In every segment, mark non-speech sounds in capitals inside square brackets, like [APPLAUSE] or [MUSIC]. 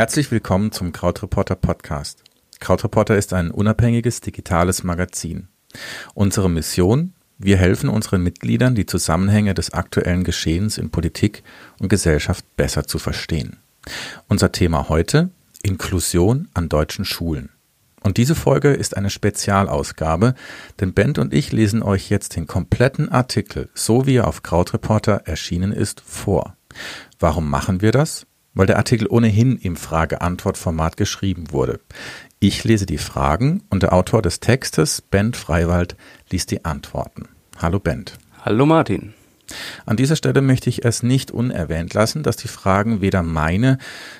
Herzlich willkommen zum Krautreporter Podcast. Krautreporter ist ein unabhängiges digitales Magazin. Unsere Mission? Wir helfen unseren Mitgliedern, die Zusammenhänge des aktuellen Geschehens in Politik und Gesellschaft besser zu verstehen. Unser Thema heute? Inklusion an deutschen Schulen. Und diese Folge ist eine Spezialausgabe, denn Bent und ich lesen euch jetzt den kompletten Artikel, so wie er auf Krautreporter erschienen ist, vor. Warum machen wir das? Weil der Artikel ohnehin im Frage-Antwort-Format geschrieben wurde. Ich lese die Fragen und der Autor des Textes, Bent Freiwald, liest die Antworten. Hallo Bent. Hallo Martin. An dieser Stelle möchte ich es nicht unerwähnt lassen, dass die Fragen weder meine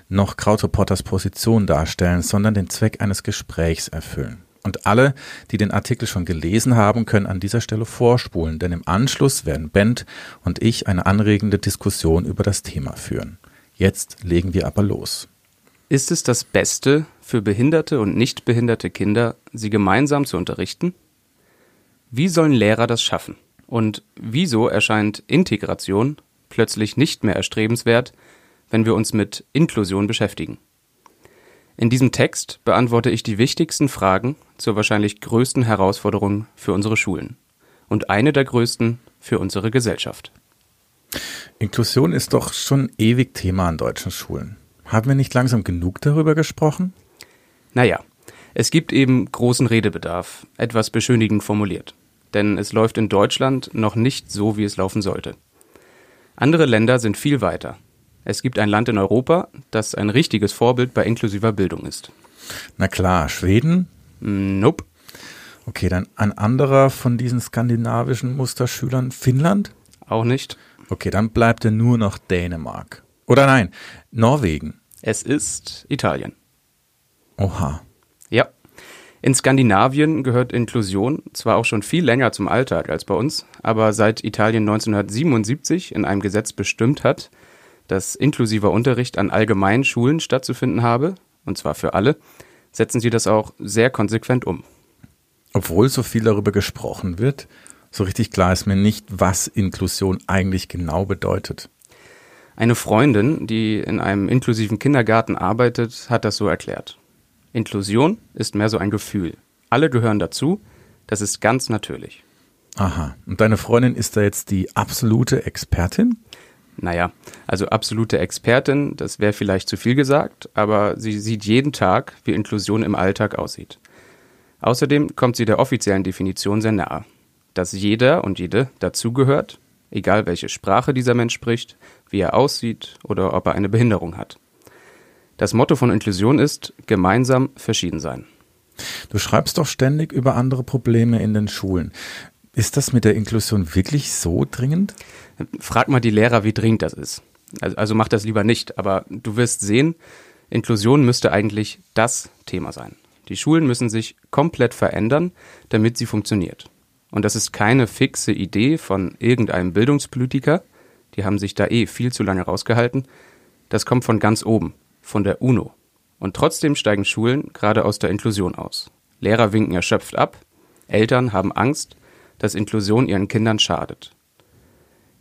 noch Krautreporters Position darstellen, sondern den Zweck eines Gesprächs erfüllen. Und alle, die den Artikel schon gelesen haben, können an dieser Stelle vorspulen, denn im Anschluss werden Bent und ich eine anregende Diskussion über das Thema führen. Jetzt legen wir aber los. Ist es das Beste für behinderte und nicht behinderte Kinder, sie gemeinsam zu unterrichten? Wie sollen Lehrer das schaffen? Und wieso erscheint Integration plötzlich nicht mehr erstrebenswert, wenn wir uns mit Inklusion beschäftigen? In diesem Text beantworte ich die wichtigsten Fragen zur wahrscheinlich größten Herausforderung für unsere Schulen und eine der größten für unsere Gesellschaft. Inklusion ist doch schon ewig Thema an deutschen Schulen. Haben wir nicht langsam genug darüber gesprochen? Naja, es gibt eben großen Redebedarf, etwas beschönigend formuliert denn es läuft in Deutschland noch nicht so, wie es laufen sollte. Andere Länder sind viel weiter. Es gibt ein Land in Europa, das ein richtiges Vorbild bei inklusiver Bildung ist. Na klar, Schweden? Nope. Okay, dann ein anderer von diesen skandinavischen Musterschülern, Finnland? Auch nicht. Okay, dann bleibt er nur noch Dänemark. Oder nein, Norwegen. Es ist Italien. Oha. Ja, in Skandinavien gehört Inklusion zwar auch schon viel länger zum Alltag als bei uns, aber seit Italien 1977 in einem Gesetz bestimmt hat, dass inklusiver Unterricht an allgemeinen Schulen stattzufinden habe, und zwar für alle, setzen sie das auch sehr konsequent um. Obwohl so viel darüber gesprochen wird, so richtig klar ist mir nicht, was Inklusion eigentlich genau bedeutet. Eine Freundin, die in einem inklusiven Kindergarten arbeitet, hat das so erklärt. Inklusion ist mehr so ein Gefühl. Alle gehören dazu, das ist ganz natürlich. Aha. Und deine Freundin ist da jetzt die absolute Expertin? Naja, also absolute Expertin, das wäre vielleicht zu viel gesagt, aber sie sieht jeden Tag, wie Inklusion im Alltag aussieht. Außerdem kommt sie der offiziellen Definition sehr nahe, dass jeder und jede dazugehört, egal welche Sprache dieser Mensch spricht, wie er aussieht oder ob er eine Behinderung hat. Das Motto von Inklusion ist gemeinsam verschieden sein. Du schreibst doch ständig über andere Probleme in den Schulen. Ist das mit der Inklusion wirklich so dringend? Frag mal die Lehrer, wie dringend das ist. Also, also mach das lieber nicht, aber du wirst sehen, Inklusion müsste eigentlich das Thema sein. Die Schulen müssen sich komplett verändern, damit sie funktioniert. Und das ist keine fixe Idee von irgendeinem Bildungspolitiker, die haben sich da eh viel zu lange rausgehalten. Das kommt von ganz oben, von der UNO. Und trotzdem steigen Schulen gerade aus der Inklusion aus. Lehrer winken erschöpft ab, Eltern haben Angst, dass Inklusion ihren Kindern schadet.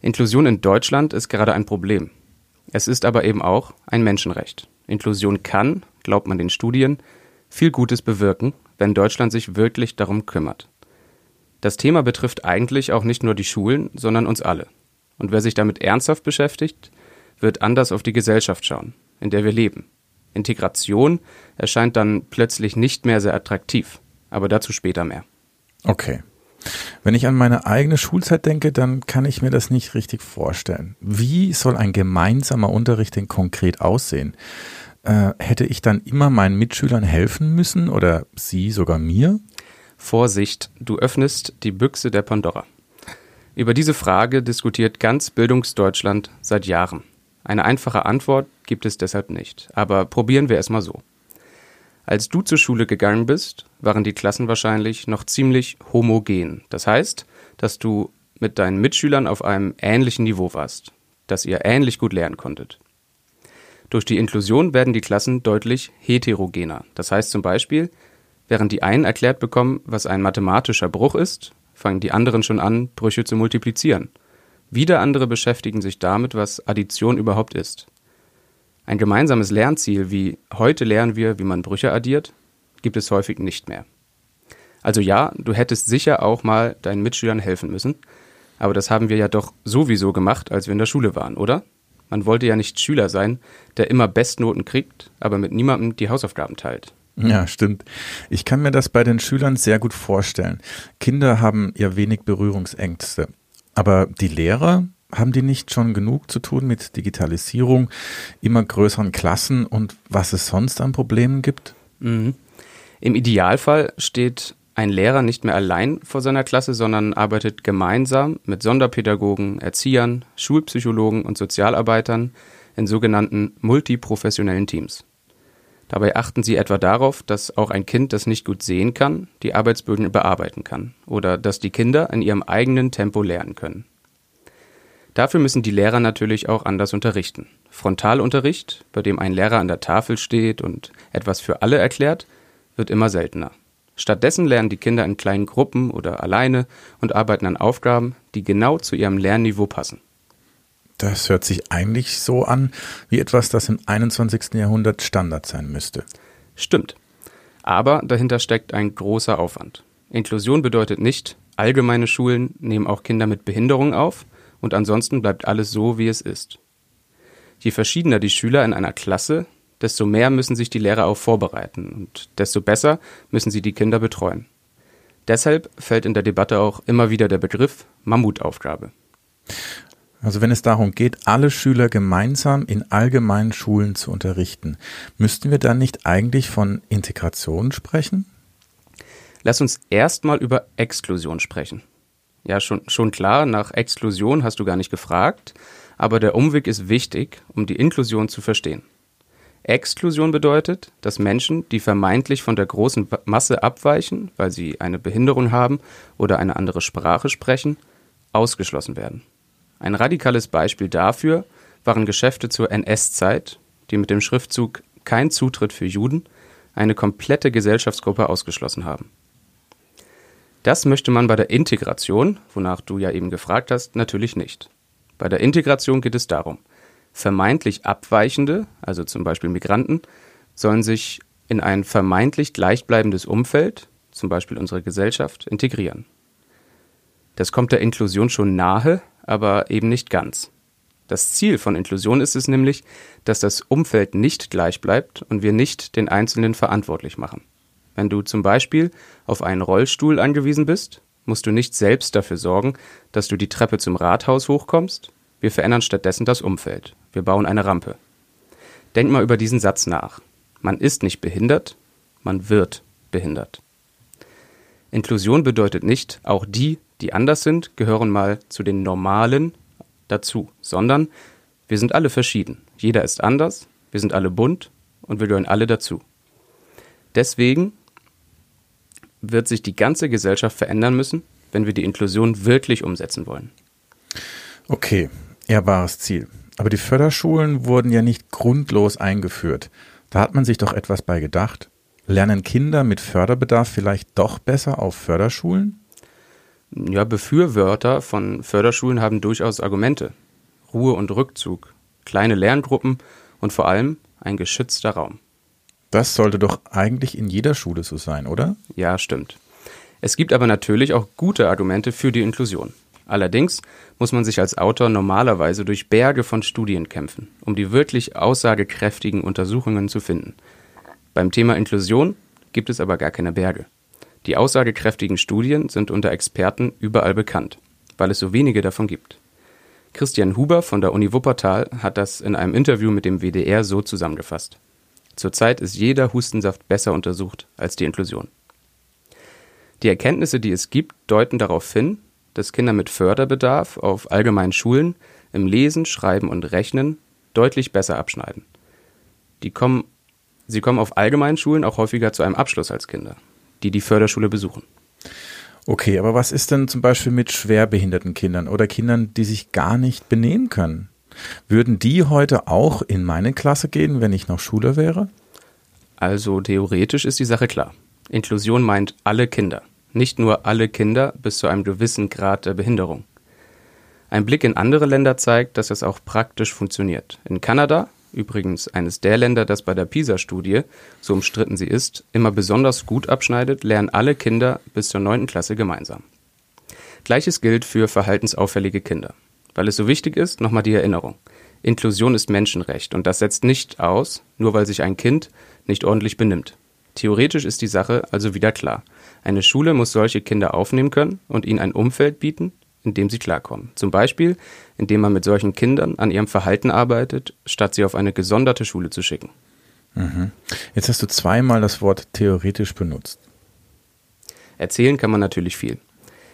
Inklusion in Deutschland ist gerade ein Problem. Es ist aber eben auch ein Menschenrecht. Inklusion kann, glaubt man den Studien, viel Gutes bewirken, wenn Deutschland sich wirklich darum kümmert. Das Thema betrifft eigentlich auch nicht nur die Schulen, sondern uns alle. Und wer sich damit ernsthaft beschäftigt, wird anders auf die Gesellschaft schauen in der wir leben. Integration erscheint dann plötzlich nicht mehr sehr attraktiv, aber dazu später mehr. Okay. Wenn ich an meine eigene Schulzeit denke, dann kann ich mir das nicht richtig vorstellen. Wie soll ein gemeinsamer Unterricht denn konkret aussehen? Äh, hätte ich dann immer meinen Mitschülern helfen müssen oder sie sogar mir? Vorsicht, du öffnest die Büchse der Pandora. Über diese Frage diskutiert ganz Bildungsdeutschland seit Jahren. Eine einfache Antwort gibt es deshalb nicht. Aber probieren wir es mal so. Als du zur Schule gegangen bist, waren die Klassen wahrscheinlich noch ziemlich homogen. Das heißt, dass du mit deinen Mitschülern auf einem ähnlichen Niveau warst, dass ihr ähnlich gut lernen konntet. Durch die Inklusion werden die Klassen deutlich heterogener. Das heißt zum Beispiel, während die einen erklärt bekommen, was ein mathematischer Bruch ist, fangen die anderen schon an, Brüche zu multiplizieren. Wieder andere beschäftigen sich damit, was Addition überhaupt ist. Ein gemeinsames Lernziel wie heute lernen wir, wie man Brüche addiert, gibt es häufig nicht mehr. Also ja, du hättest sicher auch mal deinen Mitschülern helfen müssen, aber das haben wir ja doch sowieso gemacht, als wir in der Schule waren, oder? Man wollte ja nicht Schüler sein, der immer Bestnoten kriegt, aber mit niemandem die Hausaufgaben teilt. Ja, stimmt. Ich kann mir das bei den Schülern sehr gut vorstellen. Kinder haben ja wenig Berührungsängste. Aber die Lehrer, haben die nicht schon genug zu tun mit Digitalisierung, immer größeren Klassen und was es sonst an Problemen gibt? Mhm. Im Idealfall steht ein Lehrer nicht mehr allein vor seiner Klasse, sondern arbeitet gemeinsam mit Sonderpädagogen, Erziehern, Schulpsychologen und Sozialarbeitern in sogenannten multiprofessionellen Teams. Dabei achten sie etwa darauf, dass auch ein Kind, das nicht gut sehen kann, die Arbeitsböden bearbeiten kann oder dass die Kinder in ihrem eigenen Tempo lernen können. Dafür müssen die Lehrer natürlich auch anders unterrichten. Frontalunterricht, bei dem ein Lehrer an der Tafel steht und etwas für alle erklärt, wird immer seltener. Stattdessen lernen die Kinder in kleinen Gruppen oder alleine und arbeiten an Aufgaben, die genau zu ihrem Lernniveau passen. Das hört sich eigentlich so an, wie etwas, das im 21. Jahrhundert Standard sein müsste. Stimmt. Aber dahinter steckt ein großer Aufwand. Inklusion bedeutet nicht, allgemeine Schulen nehmen auch Kinder mit Behinderung auf und ansonsten bleibt alles so, wie es ist. Je verschiedener die Schüler in einer Klasse, desto mehr müssen sich die Lehrer auch vorbereiten und desto besser müssen sie die Kinder betreuen. Deshalb fällt in der Debatte auch immer wieder der Begriff Mammutaufgabe. Also wenn es darum geht, alle Schüler gemeinsam in allgemeinen Schulen zu unterrichten, müssten wir dann nicht eigentlich von Integration sprechen? Lass uns erstmal über Exklusion sprechen. Ja, schon, schon klar, nach Exklusion hast du gar nicht gefragt, aber der Umweg ist wichtig, um die Inklusion zu verstehen. Exklusion bedeutet, dass Menschen, die vermeintlich von der großen Masse abweichen, weil sie eine Behinderung haben oder eine andere Sprache sprechen, ausgeschlossen werden. Ein radikales Beispiel dafür waren Geschäfte zur NS-Zeit, die mit dem Schriftzug Kein Zutritt für Juden eine komplette Gesellschaftsgruppe ausgeschlossen haben. Das möchte man bei der Integration, wonach du ja eben gefragt hast, natürlich nicht. Bei der Integration geht es darum, vermeintlich Abweichende, also zum Beispiel Migranten, sollen sich in ein vermeintlich gleichbleibendes Umfeld, zum Beispiel unsere Gesellschaft, integrieren. Das kommt der Inklusion schon nahe, aber eben nicht ganz. Das Ziel von Inklusion ist es nämlich, dass das Umfeld nicht gleich bleibt und wir nicht den Einzelnen verantwortlich machen. Wenn du zum Beispiel auf einen Rollstuhl angewiesen bist, musst du nicht selbst dafür sorgen, dass du die Treppe zum Rathaus hochkommst, wir verändern stattdessen das Umfeld. Wir bauen eine Rampe. Denk mal über diesen Satz nach. Man ist nicht behindert, man wird behindert. Inklusion bedeutet nicht, auch die, die anders sind, gehören mal zu den Normalen dazu, sondern wir sind alle verschieden. Jeder ist anders, wir sind alle bunt und wir gehören alle dazu. Deswegen wird sich die ganze Gesellschaft verändern müssen, wenn wir die Inklusion wirklich umsetzen wollen. Okay, ehrbares Ziel. Aber die Förderschulen wurden ja nicht grundlos eingeführt. Da hat man sich doch etwas bei gedacht. Lernen Kinder mit Förderbedarf vielleicht doch besser auf Förderschulen? Ja, Befürworter von Förderschulen haben durchaus Argumente. Ruhe und Rückzug, kleine Lerngruppen und vor allem ein geschützter Raum. Das sollte doch eigentlich in jeder Schule so sein, oder? Ja, stimmt. Es gibt aber natürlich auch gute Argumente für die Inklusion. Allerdings muss man sich als Autor normalerweise durch Berge von Studien kämpfen, um die wirklich aussagekräftigen Untersuchungen zu finden. Beim Thema Inklusion gibt es aber gar keine Berge. Die aussagekräftigen Studien sind unter Experten überall bekannt, weil es so wenige davon gibt. Christian Huber von der Uni Wuppertal hat das in einem Interview mit dem WDR so zusammengefasst. Zurzeit ist jeder Hustensaft besser untersucht als die Inklusion. Die Erkenntnisse, die es gibt, deuten darauf hin, dass Kinder mit Förderbedarf auf allgemeinen Schulen im Lesen, Schreiben und Rechnen deutlich besser abschneiden. Die kommen, sie kommen auf allgemeinen Schulen auch häufiger zu einem Abschluss als Kinder, die die Förderschule besuchen. Okay, aber was ist denn zum Beispiel mit schwerbehinderten Kindern oder Kindern, die sich gar nicht benehmen können? Würden die heute auch in meine Klasse gehen, wenn ich noch Schüler wäre? Also theoretisch ist die Sache klar. Inklusion meint alle Kinder nicht nur alle Kinder bis zu einem gewissen Grad der Behinderung. Ein Blick in andere Länder zeigt, dass es auch praktisch funktioniert. In Kanada übrigens eines der Länder, das bei der PISA-Studie, so umstritten sie ist, immer besonders gut abschneidet, lernen alle Kinder bis zur 9. Klasse gemeinsam. Gleiches gilt für verhaltensauffällige Kinder. Weil es so wichtig ist, nochmal die Erinnerung. Inklusion ist Menschenrecht und das setzt nicht aus, nur weil sich ein Kind nicht ordentlich benimmt. Theoretisch ist die Sache also wieder klar. Eine Schule muss solche Kinder aufnehmen können und ihnen ein Umfeld bieten, in dem sie klarkommen. Zum Beispiel, indem man mit solchen Kindern an ihrem Verhalten arbeitet, statt sie auf eine gesonderte Schule zu schicken. Mhm. Jetzt hast du zweimal das Wort theoretisch benutzt. Erzählen kann man natürlich viel.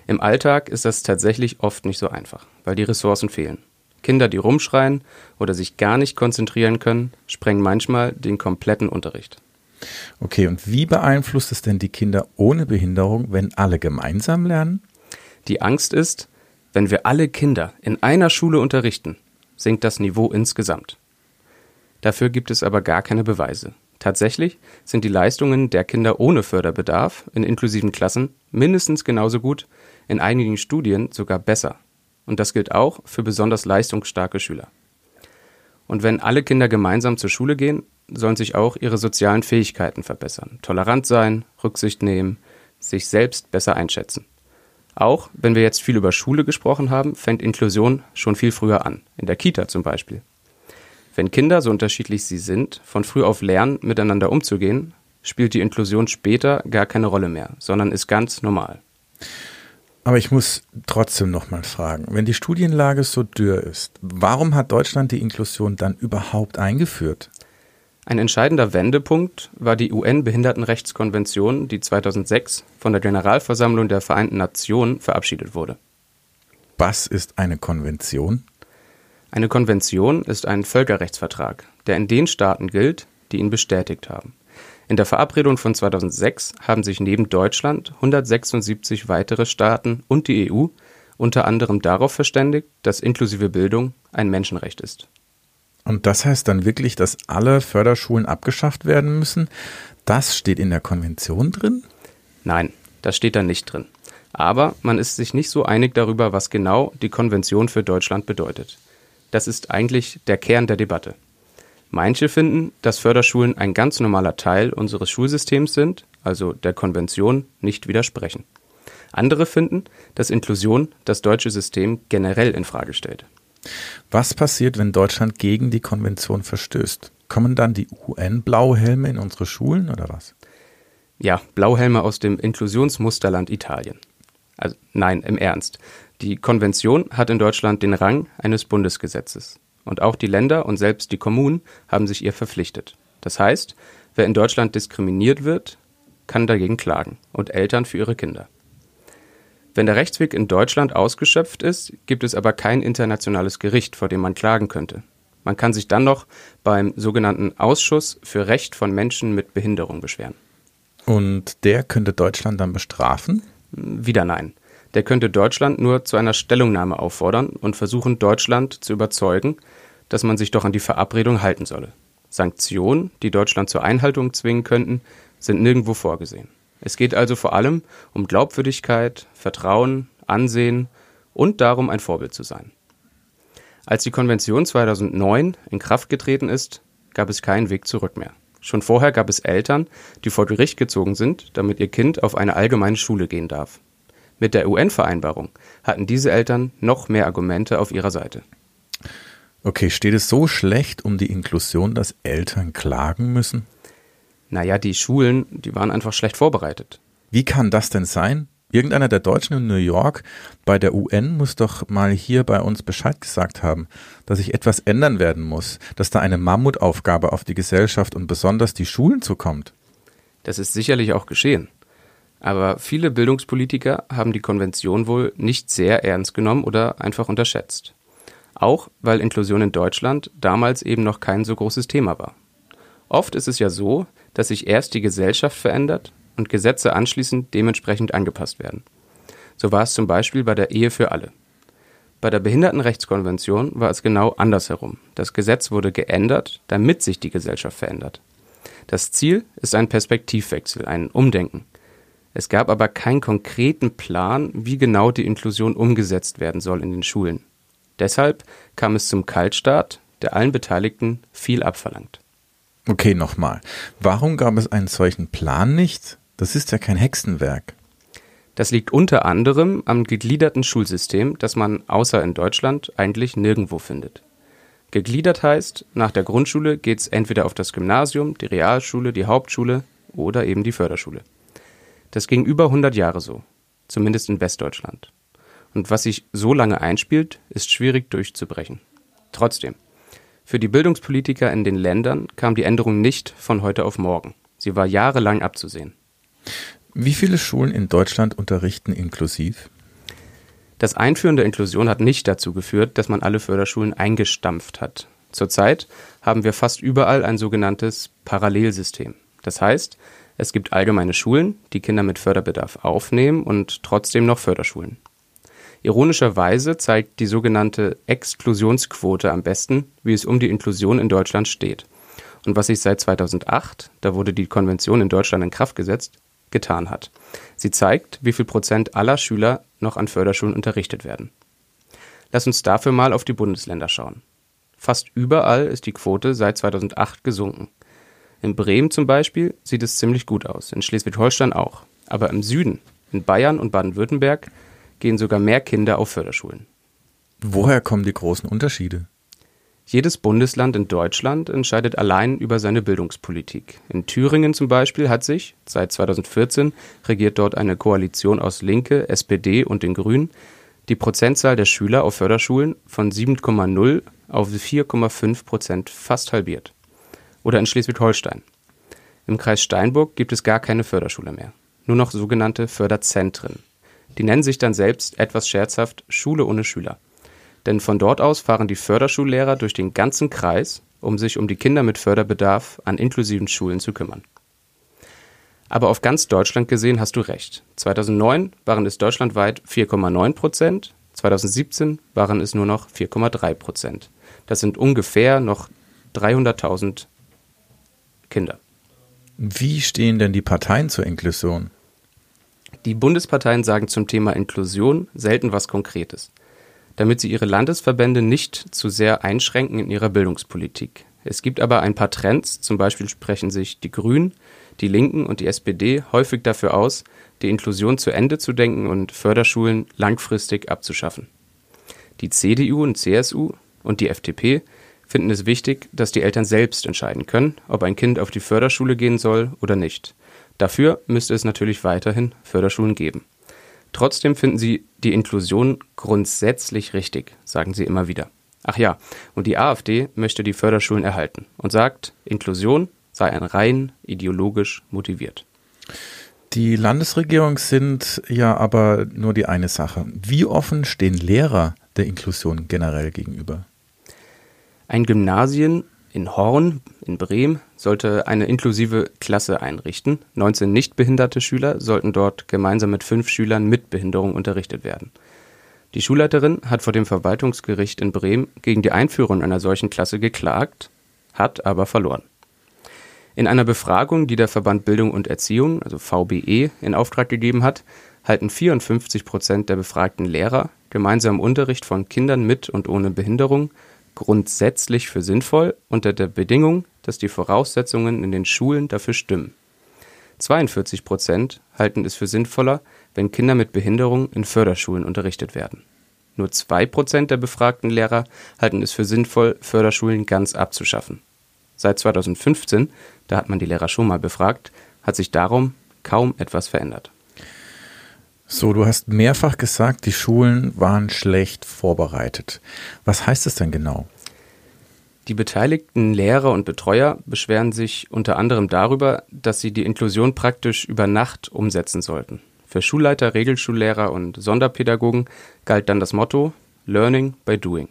Im Alltag ist das tatsächlich oft nicht so einfach, weil die Ressourcen fehlen. Kinder, die rumschreien oder sich gar nicht konzentrieren können, sprengen manchmal den kompletten Unterricht. Okay, und wie beeinflusst es denn die Kinder ohne Behinderung, wenn alle gemeinsam lernen? Die Angst ist, wenn wir alle Kinder in einer Schule unterrichten, sinkt das Niveau insgesamt. Dafür gibt es aber gar keine Beweise. Tatsächlich sind die Leistungen der Kinder ohne Förderbedarf in inklusiven Klassen mindestens genauso gut, in einigen Studien sogar besser. Und das gilt auch für besonders leistungsstarke Schüler. Und wenn alle Kinder gemeinsam zur Schule gehen, sollen sich auch ihre sozialen Fähigkeiten verbessern. Tolerant sein, Rücksicht nehmen, sich selbst besser einschätzen. Auch wenn wir jetzt viel über Schule gesprochen haben, fängt Inklusion schon viel früher an, in der Kita zum Beispiel. Wenn Kinder, so unterschiedlich sie sind, von früh auf lernen, miteinander umzugehen, spielt die Inklusion später gar keine Rolle mehr, sondern ist ganz normal. Aber ich muss trotzdem noch mal fragen, wenn die Studienlage so dürr ist, warum hat Deutschland die Inklusion dann überhaupt eingeführt? Ein entscheidender Wendepunkt war die UN-Behindertenrechtskonvention, die 2006 von der Generalversammlung der Vereinten Nationen verabschiedet wurde. Was ist eine Konvention? Eine Konvention ist ein Völkerrechtsvertrag, der in den Staaten gilt, die ihn bestätigt haben. In der Verabredung von 2006 haben sich neben Deutschland 176 weitere Staaten und die EU unter anderem darauf verständigt, dass inklusive Bildung ein Menschenrecht ist. Und das heißt dann wirklich, dass alle Förderschulen abgeschafft werden müssen? Das steht in der Konvention drin? Nein, das steht da nicht drin. Aber man ist sich nicht so einig darüber, was genau die Konvention für Deutschland bedeutet. Das ist eigentlich der Kern der Debatte. Manche finden, dass Förderschulen ein ganz normaler Teil unseres Schulsystems sind, also der Konvention nicht widersprechen. Andere finden, dass Inklusion das deutsche System generell in Frage stellt. Was passiert, wenn Deutschland gegen die Konvention verstößt? Kommen dann die UN-Blauhelme in unsere Schulen oder was? Ja, Blauhelme aus dem Inklusionsmusterland Italien. Also nein, im Ernst. Die Konvention hat in Deutschland den Rang eines Bundesgesetzes. Und auch die Länder und selbst die Kommunen haben sich ihr verpflichtet. Das heißt, wer in Deutschland diskriminiert wird, kann dagegen klagen und Eltern für ihre Kinder. Wenn der Rechtsweg in Deutschland ausgeschöpft ist, gibt es aber kein internationales Gericht, vor dem man klagen könnte. Man kann sich dann noch beim sogenannten Ausschuss für Recht von Menschen mit Behinderung beschweren. Und der könnte Deutschland dann bestrafen? Wieder nein. Der könnte Deutschland nur zu einer Stellungnahme auffordern und versuchen, Deutschland zu überzeugen, dass man sich doch an die Verabredung halten solle. Sanktionen, die Deutschland zur Einhaltung zwingen könnten, sind nirgendwo vorgesehen. Es geht also vor allem um Glaubwürdigkeit, Vertrauen, Ansehen und darum, ein Vorbild zu sein. Als die Konvention 2009 in Kraft getreten ist, gab es keinen Weg zurück mehr. Schon vorher gab es Eltern, die vor Gericht gezogen sind, damit ihr Kind auf eine allgemeine Schule gehen darf. Mit der UN-Vereinbarung hatten diese Eltern noch mehr Argumente auf ihrer Seite. Okay, steht es so schlecht um die Inklusion, dass Eltern klagen müssen? Naja, die Schulen, die waren einfach schlecht vorbereitet. Wie kann das denn sein? Irgendeiner der Deutschen in New York bei der UN muss doch mal hier bei uns Bescheid gesagt haben, dass sich etwas ändern werden muss, dass da eine Mammutaufgabe auf die Gesellschaft und besonders die Schulen zukommt. Das ist sicherlich auch geschehen. Aber viele Bildungspolitiker haben die Konvention wohl nicht sehr ernst genommen oder einfach unterschätzt. Auch weil Inklusion in Deutschland damals eben noch kein so großes Thema war. Oft ist es ja so, dass sich erst die Gesellschaft verändert und Gesetze anschließend dementsprechend angepasst werden. So war es zum Beispiel bei der Ehe für alle. Bei der Behindertenrechtskonvention war es genau andersherum. Das Gesetz wurde geändert, damit sich die Gesellschaft verändert. Das Ziel ist ein Perspektivwechsel, ein Umdenken. Es gab aber keinen konkreten Plan, wie genau die Inklusion umgesetzt werden soll in den Schulen. Deshalb kam es zum Kaltstart, der allen Beteiligten viel abverlangt. Okay, nochmal. Warum gab es einen solchen Plan nicht? Das ist ja kein Hexenwerk. Das liegt unter anderem am gegliederten Schulsystem, das man außer in Deutschland eigentlich nirgendwo findet. Gegliedert heißt, nach der Grundschule geht's entweder auf das Gymnasium, die Realschule, die Hauptschule oder eben die Förderschule. Das ging über 100 Jahre so, zumindest in Westdeutschland. Und was sich so lange einspielt, ist schwierig durchzubrechen. Trotzdem, für die Bildungspolitiker in den Ländern kam die Änderung nicht von heute auf morgen. Sie war jahrelang abzusehen. Wie viele Schulen in Deutschland unterrichten inklusiv? Das Einführen der Inklusion hat nicht dazu geführt, dass man alle Förderschulen eingestampft hat. Zurzeit haben wir fast überall ein sogenanntes Parallelsystem. Das heißt, es gibt allgemeine Schulen, die Kinder mit Förderbedarf aufnehmen und trotzdem noch Förderschulen. Ironischerweise zeigt die sogenannte Exklusionsquote am besten, wie es um die Inklusion in Deutschland steht. Und was sich seit 2008, da wurde die Konvention in Deutschland in Kraft gesetzt, getan hat. Sie zeigt, wie viel Prozent aller Schüler noch an Förderschulen unterrichtet werden. Lass uns dafür mal auf die Bundesländer schauen. Fast überall ist die Quote seit 2008 gesunken. In Bremen zum Beispiel sieht es ziemlich gut aus, in Schleswig-Holstein auch. Aber im Süden, in Bayern und Baden-Württemberg, gehen sogar mehr Kinder auf Förderschulen. Woher kommen die großen Unterschiede? Jedes Bundesland in Deutschland entscheidet allein über seine Bildungspolitik. In Thüringen zum Beispiel hat sich, seit 2014 regiert dort eine Koalition aus Linke, SPD und den Grünen, die Prozentzahl der Schüler auf Förderschulen von 7,0 auf 4,5 Prozent fast halbiert oder in Schleswig-Holstein. Im Kreis Steinburg gibt es gar keine Förderschule mehr, nur noch sogenannte Förderzentren. Die nennen sich dann selbst etwas scherzhaft Schule ohne Schüler. Denn von dort aus fahren die Förderschullehrer durch den ganzen Kreis, um sich um die Kinder mit Förderbedarf an inklusiven Schulen zu kümmern. Aber auf ganz Deutschland gesehen hast du recht. 2009 waren es deutschlandweit 4,9 Prozent, 2017 waren es nur noch 4,3 Prozent. Das sind ungefähr noch 300.000 Kinder. Wie stehen denn die Parteien zur Inklusion? Die Bundesparteien sagen zum Thema Inklusion selten was Konkretes, damit sie ihre Landesverbände nicht zu sehr einschränken in ihrer Bildungspolitik. Es gibt aber ein paar Trends, zum Beispiel sprechen sich die Grünen, die Linken und die SPD häufig dafür aus, die Inklusion zu Ende zu denken und Förderschulen langfristig abzuschaffen. Die CDU und CSU und die FDP finden es wichtig, dass die Eltern selbst entscheiden können, ob ein Kind auf die Förderschule gehen soll oder nicht. Dafür müsste es natürlich weiterhin Förderschulen geben. Trotzdem finden sie die Inklusion grundsätzlich richtig, sagen sie immer wieder. Ach ja, und die AfD möchte die Förderschulen erhalten und sagt, Inklusion sei ein rein ideologisch motiviert. Die Landesregierung sind ja aber nur die eine Sache. Wie offen stehen Lehrer der Inklusion generell gegenüber? Ein Gymnasien in Horn in Bremen sollte eine inklusive Klasse einrichten. 19 nichtbehinderte Schüler sollten dort gemeinsam mit fünf Schülern mit Behinderung unterrichtet werden. Die Schulleiterin hat vor dem Verwaltungsgericht in Bremen gegen die Einführung einer solchen Klasse geklagt, hat aber verloren. In einer Befragung, die der Verband Bildung und Erziehung, also VBE, in Auftrag gegeben hat, halten 54 Prozent der befragten Lehrer gemeinsamen Unterricht von Kindern mit und ohne Behinderung grundsätzlich für sinnvoll unter der Bedingung, dass die Voraussetzungen in den Schulen dafür stimmen. 42 Prozent halten es für sinnvoller, wenn Kinder mit Behinderung in Förderschulen unterrichtet werden. Nur zwei Prozent der befragten Lehrer halten es für sinnvoll, Förderschulen ganz abzuschaffen. Seit 2015, da hat man die Lehrer schon mal befragt, hat sich darum kaum etwas verändert. So, du hast mehrfach gesagt, die Schulen waren schlecht vorbereitet. Was heißt das denn genau? Die beteiligten Lehrer und Betreuer beschweren sich unter anderem darüber, dass sie die Inklusion praktisch über Nacht umsetzen sollten. Für Schulleiter, Regelschullehrer und Sonderpädagogen galt dann das Motto Learning by Doing.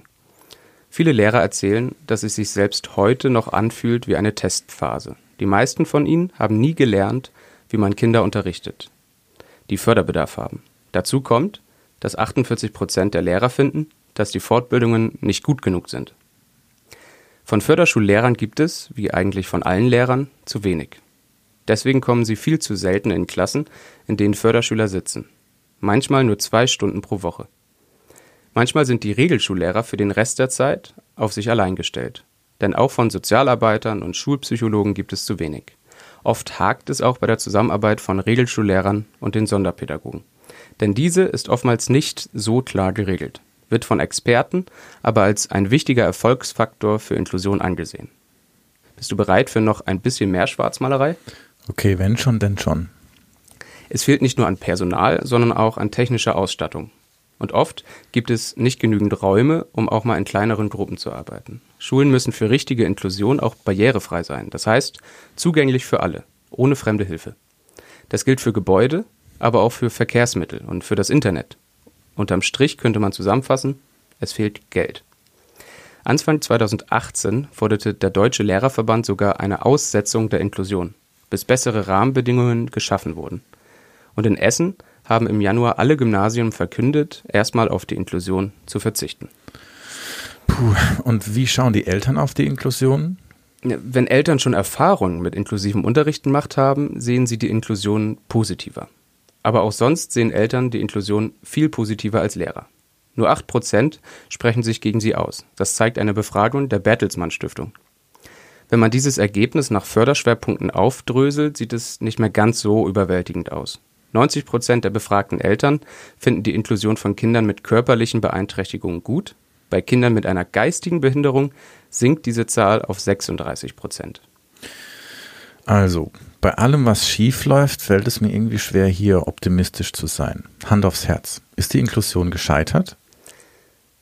Viele Lehrer erzählen, dass es sich selbst heute noch anfühlt wie eine Testphase. Die meisten von ihnen haben nie gelernt, wie man Kinder unterrichtet die Förderbedarf haben. Dazu kommt, dass 48 Prozent der Lehrer finden, dass die Fortbildungen nicht gut genug sind. Von Förderschullehrern gibt es, wie eigentlich von allen Lehrern, zu wenig. Deswegen kommen sie viel zu selten in Klassen, in denen Förderschüler sitzen. Manchmal nur zwei Stunden pro Woche. Manchmal sind die Regelschullehrer für den Rest der Zeit auf sich allein gestellt. Denn auch von Sozialarbeitern und Schulpsychologen gibt es zu wenig. Oft hakt es auch bei der Zusammenarbeit von Regelschullehrern und den Sonderpädagogen. Denn diese ist oftmals nicht so klar geregelt, wird von Experten aber als ein wichtiger Erfolgsfaktor für Inklusion angesehen. Bist du bereit für noch ein bisschen mehr Schwarzmalerei? Okay, wenn schon, denn schon. Es fehlt nicht nur an Personal, sondern auch an technischer Ausstattung. Und oft gibt es nicht genügend Räume, um auch mal in kleineren Gruppen zu arbeiten. Schulen müssen für richtige Inklusion auch barrierefrei sein, das heißt zugänglich für alle, ohne fremde Hilfe. Das gilt für Gebäude, aber auch für Verkehrsmittel und für das Internet. Unterm Strich könnte man zusammenfassen, es fehlt Geld. Anfang 2018 forderte der Deutsche Lehrerverband sogar eine Aussetzung der Inklusion, bis bessere Rahmenbedingungen geschaffen wurden. Und in Essen haben im Januar alle Gymnasien verkündet, erstmal auf die Inklusion zu verzichten. Puh, und wie schauen die Eltern auf die Inklusion? Wenn Eltern schon Erfahrungen mit inklusivem Unterricht gemacht haben, sehen sie die Inklusion positiver. Aber auch sonst sehen Eltern die Inklusion viel positiver als Lehrer. Nur 8% sprechen sich gegen sie aus. Das zeigt eine Befragung der Bertelsmann Stiftung. Wenn man dieses Ergebnis nach Förderschwerpunkten aufdröselt, sieht es nicht mehr ganz so überwältigend aus. 90 Prozent der befragten Eltern finden die Inklusion von Kindern mit körperlichen Beeinträchtigungen gut. Bei Kindern mit einer geistigen Behinderung sinkt diese Zahl auf 36 Prozent. Also, bei allem, was schief läuft, fällt es mir irgendwie schwer, hier optimistisch zu sein. Hand aufs Herz. Ist die Inklusion gescheitert?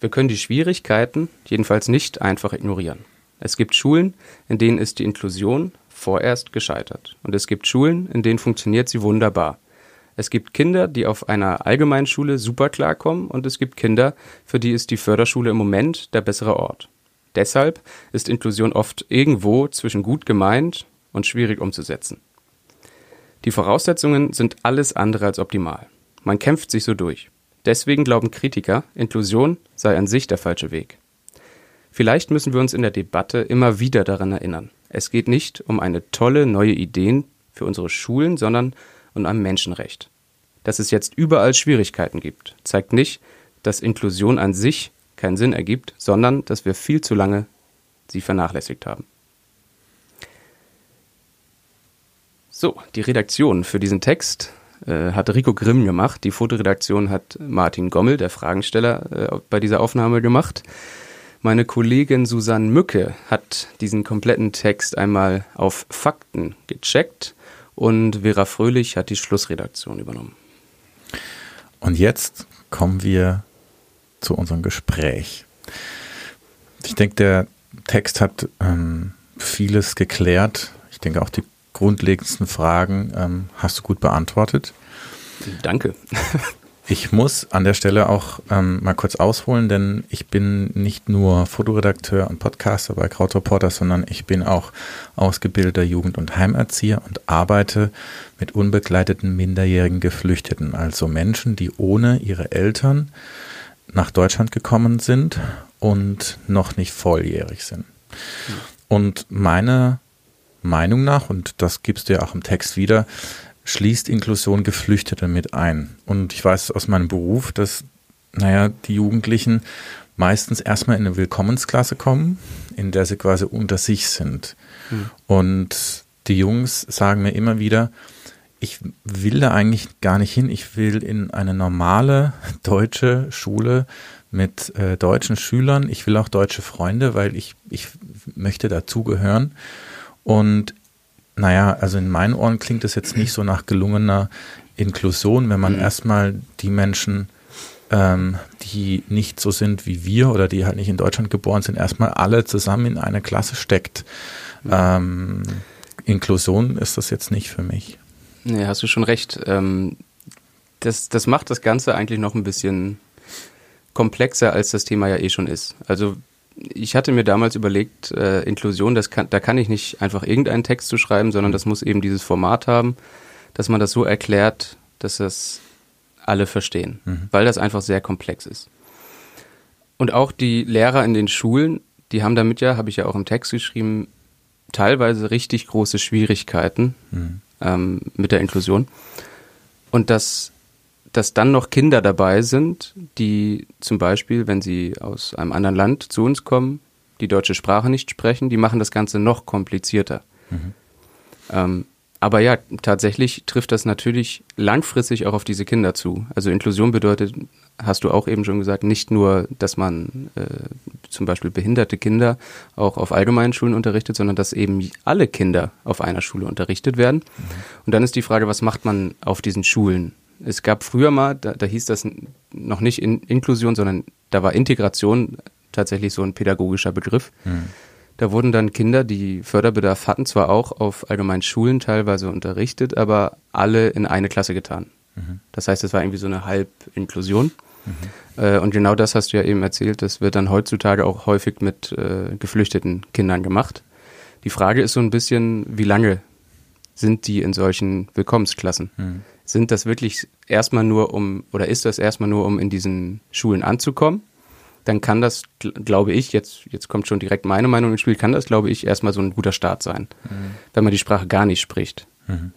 Wir können die Schwierigkeiten jedenfalls nicht einfach ignorieren. Es gibt Schulen, in denen ist die Inklusion vorerst gescheitert. Und es gibt Schulen, in denen funktioniert sie wunderbar. Es gibt Kinder, die auf einer Allgemeinschule super klarkommen und es gibt Kinder, für die ist die Förderschule im Moment der bessere Ort. Deshalb ist Inklusion oft irgendwo zwischen gut gemeint und schwierig umzusetzen. Die Voraussetzungen sind alles andere als optimal. Man kämpft sich so durch. Deswegen glauben Kritiker, Inklusion sei an sich der falsche Weg. Vielleicht müssen wir uns in der Debatte immer wieder daran erinnern. Es geht nicht um eine tolle neue Ideen für unsere Schulen, sondern und am Menschenrecht. Dass es jetzt überall Schwierigkeiten gibt, zeigt nicht, dass Inklusion an sich keinen Sinn ergibt, sondern dass wir viel zu lange sie vernachlässigt haben. So, die Redaktion für diesen Text äh, hat Rico Grimm gemacht. Die Fotoredaktion hat Martin Gommel, der Fragensteller, äh, bei dieser Aufnahme gemacht. Meine Kollegin Susanne Mücke hat diesen kompletten Text einmal auf Fakten gecheckt und Vera Fröhlich hat die Schlussredaktion übernommen. Und jetzt kommen wir zu unserem Gespräch. Ich denke, der Text hat ähm, vieles geklärt. Ich denke auch die grundlegendsten Fragen ähm, hast du gut beantwortet. Danke. [LAUGHS] Ich muss an der Stelle auch ähm, mal kurz ausholen, denn ich bin nicht nur Fotoredakteur und Podcaster bei Krautreporter, sondern ich bin auch ausgebildeter Jugend- und Heimerzieher und arbeite mit unbegleiteten minderjährigen Geflüchteten, also Menschen, die ohne ihre Eltern nach Deutschland gekommen sind und noch nicht volljährig sind. Und meine Meinung nach, und das gibst du ja auch im Text wieder, schließt Inklusion Geflüchtete mit ein. Und ich weiß aus meinem Beruf, dass, naja, die Jugendlichen meistens erstmal in eine Willkommensklasse kommen, in der sie quasi unter sich sind. Mhm. Und die Jungs sagen mir immer wieder, ich will da eigentlich gar nicht hin. Ich will in eine normale [LAUGHS] deutsche Schule mit äh, deutschen Schülern. Ich will auch deutsche Freunde, weil ich, ich möchte dazugehören. Und naja, also in meinen Ohren klingt es jetzt nicht so nach gelungener Inklusion, wenn man mhm. erstmal die Menschen, ähm, die nicht so sind wie wir oder die halt nicht in Deutschland geboren sind, erstmal alle zusammen in eine Klasse steckt. Mhm. Ähm, Inklusion ist das jetzt nicht für mich. Nee, hast du schon recht. Ähm, das, das macht das Ganze eigentlich noch ein bisschen komplexer, als das Thema ja eh schon ist. Also ich hatte mir damals überlegt, äh, Inklusion, das kann, da kann ich nicht einfach irgendeinen Text zu schreiben, sondern das muss eben dieses Format haben, dass man das so erklärt, dass das alle verstehen, mhm. weil das einfach sehr komplex ist. Und auch die Lehrer in den Schulen, die haben damit ja, habe ich ja auch im Text geschrieben, teilweise richtig große Schwierigkeiten mhm. ähm, mit der Inklusion. Und das dass dann noch Kinder dabei sind, die zum Beispiel, wenn sie aus einem anderen Land zu uns kommen, die deutsche Sprache nicht sprechen, die machen das Ganze noch komplizierter. Mhm. Ähm, aber ja, tatsächlich trifft das natürlich langfristig auch auf diese Kinder zu. Also Inklusion bedeutet, hast du auch eben schon gesagt, nicht nur, dass man äh, zum Beispiel behinderte Kinder auch auf allgemeinen Schulen unterrichtet, sondern dass eben alle Kinder auf einer Schule unterrichtet werden. Mhm. Und dann ist die Frage, was macht man auf diesen Schulen? Es gab früher mal, da, da hieß das noch nicht in Inklusion, sondern da war Integration tatsächlich so ein pädagogischer Begriff. Mhm. Da wurden dann Kinder, die Förderbedarf hatten, zwar auch auf allgemeinen Schulen teilweise unterrichtet, aber alle in eine Klasse getan. Mhm. Das heißt, es war irgendwie so eine Halbinklusion. Mhm. Äh, und genau das hast du ja eben erzählt. Das wird dann heutzutage auch häufig mit äh, geflüchteten Kindern gemacht. Die Frage ist so ein bisschen, wie lange sind die in solchen Willkommensklassen? Mhm. Sind das wirklich erstmal nur um, oder ist das erstmal nur, um in diesen Schulen anzukommen? dann kann das, glaube ich, jetzt, jetzt kommt schon direkt meine Meinung ins Spiel, kann das, glaube ich, erstmal so ein guter Start sein, mhm. wenn man die Sprache gar nicht spricht. Mhm.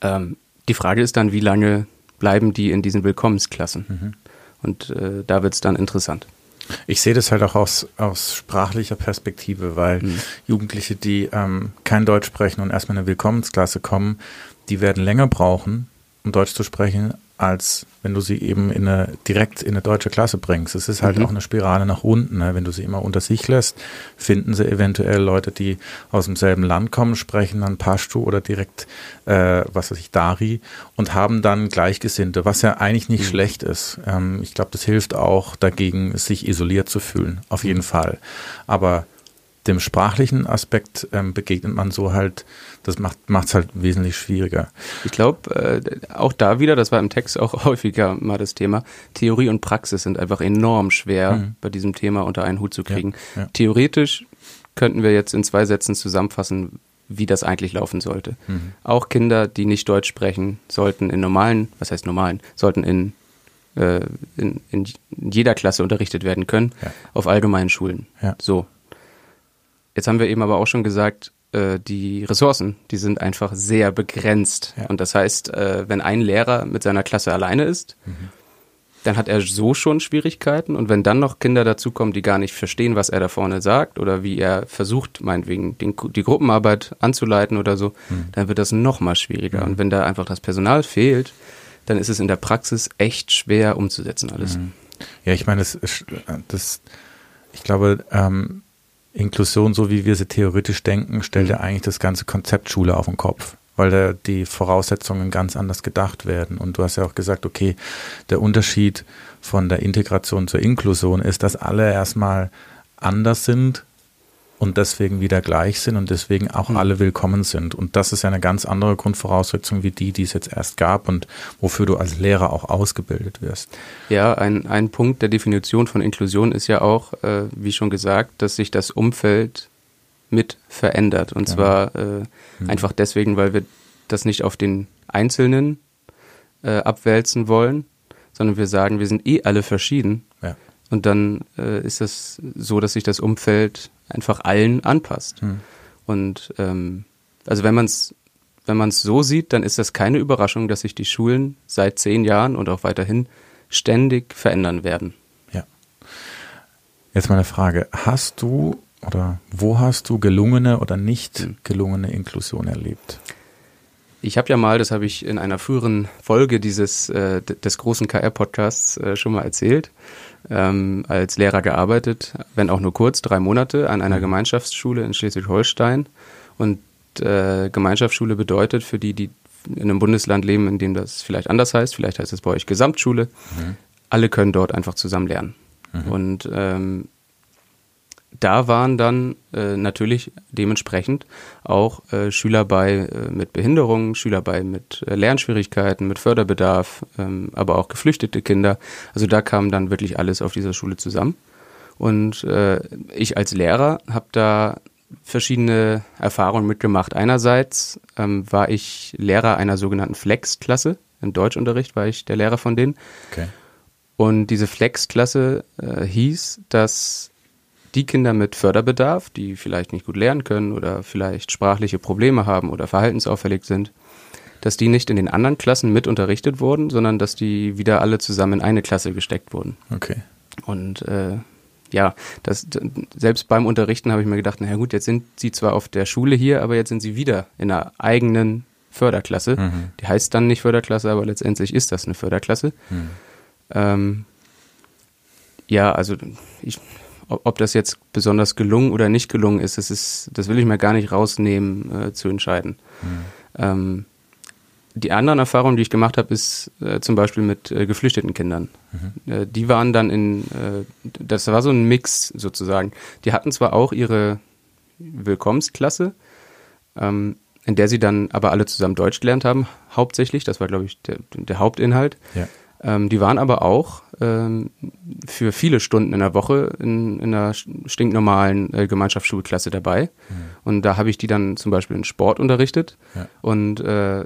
Ähm, die Frage ist dann, wie lange bleiben die in diesen Willkommensklassen? Mhm. Und äh, da wird es dann interessant. Ich sehe das halt auch aus, aus sprachlicher Perspektive, weil mhm. Jugendliche, die ähm, kein Deutsch sprechen und erstmal in eine Willkommensklasse kommen, die werden länger brauchen, um Deutsch zu sprechen, als wenn du sie eben in eine, direkt in eine deutsche Klasse bringst. Es ist halt mhm. auch eine Spirale nach unten. Ne? Wenn du sie immer unter sich lässt, finden sie eventuell Leute, die aus demselben Land kommen, sprechen dann Pashto oder direkt, äh, was weiß ich, Dari und haben dann Gleichgesinnte, was ja eigentlich nicht mhm. schlecht ist. Ähm, ich glaube, das hilft auch dagegen, sich isoliert zu fühlen, auf jeden. Fall. Aber dem sprachlichen Aspekt ähm, begegnet man so halt, das macht es halt wesentlich schwieriger. Ich glaube, äh, auch da wieder, das war im Text auch [LAUGHS] häufiger mal das Thema, Theorie und Praxis sind einfach enorm schwer mhm. bei diesem Thema unter einen Hut zu kriegen. Ja, ja. Theoretisch könnten wir jetzt in zwei Sätzen zusammenfassen, wie das eigentlich laufen sollte. Mhm. Auch Kinder, die nicht Deutsch sprechen, sollten in normalen, was heißt normalen, sollten in äh, in, in jeder Klasse unterrichtet werden können, ja. auf allgemeinen Schulen. Ja. So, Jetzt haben wir eben aber auch schon gesagt, äh, die Ressourcen, die sind einfach sehr begrenzt. Ja. Und das heißt, äh, wenn ein Lehrer mit seiner Klasse alleine ist, mhm. dann hat er so schon Schwierigkeiten. Und wenn dann noch Kinder dazukommen, die gar nicht verstehen, was er da vorne sagt oder wie er versucht, meinetwegen den, die Gruppenarbeit anzuleiten oder so, mhm. dann wird das noch mal schwieriger. Mhm. Und wenn da einfach das Personal fehlt, dann ist es in der Praxis echt schwer umzusetzen alles. Mhm. Ja, ich meine, das, das ich glaube, ähm, Inklusion, so wie wir sie theoretisch denken, stellt ja mhm. eigentlich das ganze Konzept Schule auf den Kopf, weil da die Voraussetzungen ganz anders gedacht werden. Und du hast ja auch gesagt, okay, der Unterschied von der Integration zur Inklusion ist, dass alle erstmal anders sind und deswegen wieder gleich sind und deswegen auch mhm. alle willkommen sind. Und das ist ja eine ganz andere Grundvoraussetzung wie die, die es jetzt erst gab und wofür du als Lehrer auch ausgebildet wirst. Ja, ein, ein Punkt der Definition von Inklusion ist ja auch, äh, wie schon gesagt, dass sich das Umfeld mit verändert. Und ja. zwar äh, mhm. einfach deswegen, weil wir das nicht auf den Einzelnen äh, abwälzen wollen, sondern wir sagen, wir sind eh alle verschieden. Ja. Und dann äh, ist es so, dass sich das Umfeld einfach allen anpasst. Hm. Und ähm, also wenn man es wenn man es so sieht, dann ist das keine Überraschung, dass sich die Schulen seit zehn Jahren und auch weiterhin ständig verändern werden. Ja. Jetzt mal eine Frage. Hast du oder wo hast du gelungene oder nicht hm. gelungene Inklusion erlebt? Ich habe ja mal, das habe ich in einer früheren Folge dieses äh, des großen KR-Podcasts äh, schon mal erzählt, ähm, als Lehrer gearbeitet, wenn auch nur kurz, drei Monate an einer mhm. Gemeinschaftsschule in Schleswig-Holstein. Und äh, Gemeinschaftsschule bedeutet für die, die in einem Bundesland leben, in dem das vielleicht anders heißt, vielleicht heißt es bei euch Gesamtschule, mhm. alle können dort einfach zusammen lernen. Mhm. Und ähm, da waren dann äh, natürlich dementsprechend auch äh, Schüler bei äh, mit Behinderungen, Schüler bei mit äh, Lernschwierigkeiten, mit Förderbedarf, ähm, aber auch geflüchtete Kinder. Also da kam dann wirklich alles auf dieser Schule zusammen. Und äh, ich als Lehrer habe da verschiedene Erfahrungen mitgemacht. Einerseits ähm, war ich Lehrer einer sogenannten Flex-Klasse. Im Deutschunterricht war ich der Lehrer von denen. Okay. Und diese Flex-Klasse äh, hieß, dass die Kinder mit Förderbedarf, die vielleicht nicht gut lernen können oder vielleicht sprachliche Probleme haben oder verhaltensauffällig sind, dass die nicht in den anderen Klassen mit unterrichtet wurden, sondern dass die wieder alle zusammen in eine Klasse gesteckt wurden. Okay. Und äh, ja, das, selbst beim Unterrichten habe ich mir gedacht, na gut, jetzt sind sie zwar auf der Schule hier, aber jetzt sind sie wieder in einer eigenen Förderklasse. Mhm. Die heißt dann nicht Förderklasse, aber letztendlich ist das eine Förderklasse. Mhm. Ähm, ja, also ich, ob das jetzt besonders gelungen oder nicht gelungen ist, das ist, das will ich mir gar nicht rausnehmen äh, zu entscheiden. Mhm. Ähm, die anderen Erfahrungen, die ich gemacht habe, ist äh, zum Beispiel mit äh, geflüchteten Kindern. Mhm. Äh, die waren dann in, äh, das war so ein Mix sozusagen. Die hatten zwar auch ihre Willkommensklasse, ähm, in der sie dann aber alle zusammen Deutsch gelernt haben, hauptsächlich. Das war, glaube ich, der, der Hauptinhalt. Ja. Ähm, die waren aber auch ähm, für viele Stunden in der Woche in, in einer stinknormalen äh, Gemeinschaftsschulklasse dabei. Mhm. Und da habe ich die dann zum Beispiel in Sport unterrichtet. Ja. Und äh,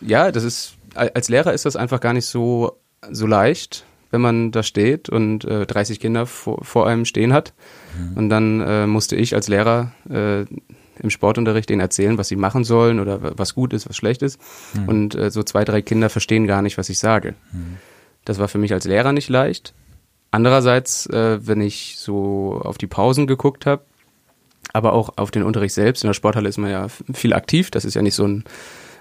ja, das ist, als Lehrer ist das einfach gar nicht so, so leicht, wenn man da steht und äh, 30 Kinder vor, vor einem stehen hat. Mhm. Und dann äh, musste ich als Lehrer äh, im Sportunterricht denen erzählen, was sie machen sollen oder was gut ist, was schlecht ist. Mhm. Und äh, so zwei, drei Kinder verstehen gar nicht, was ich sage. Mhm. Das war für mich als Lehrer nicht leicht. Andererseits, äh, wenn ich so auf die Pausen geguckt habe, aber auch auf den Unterricht selbst, in der Sporthalle ist man ja viel aktiv, das ist ja nicht so ein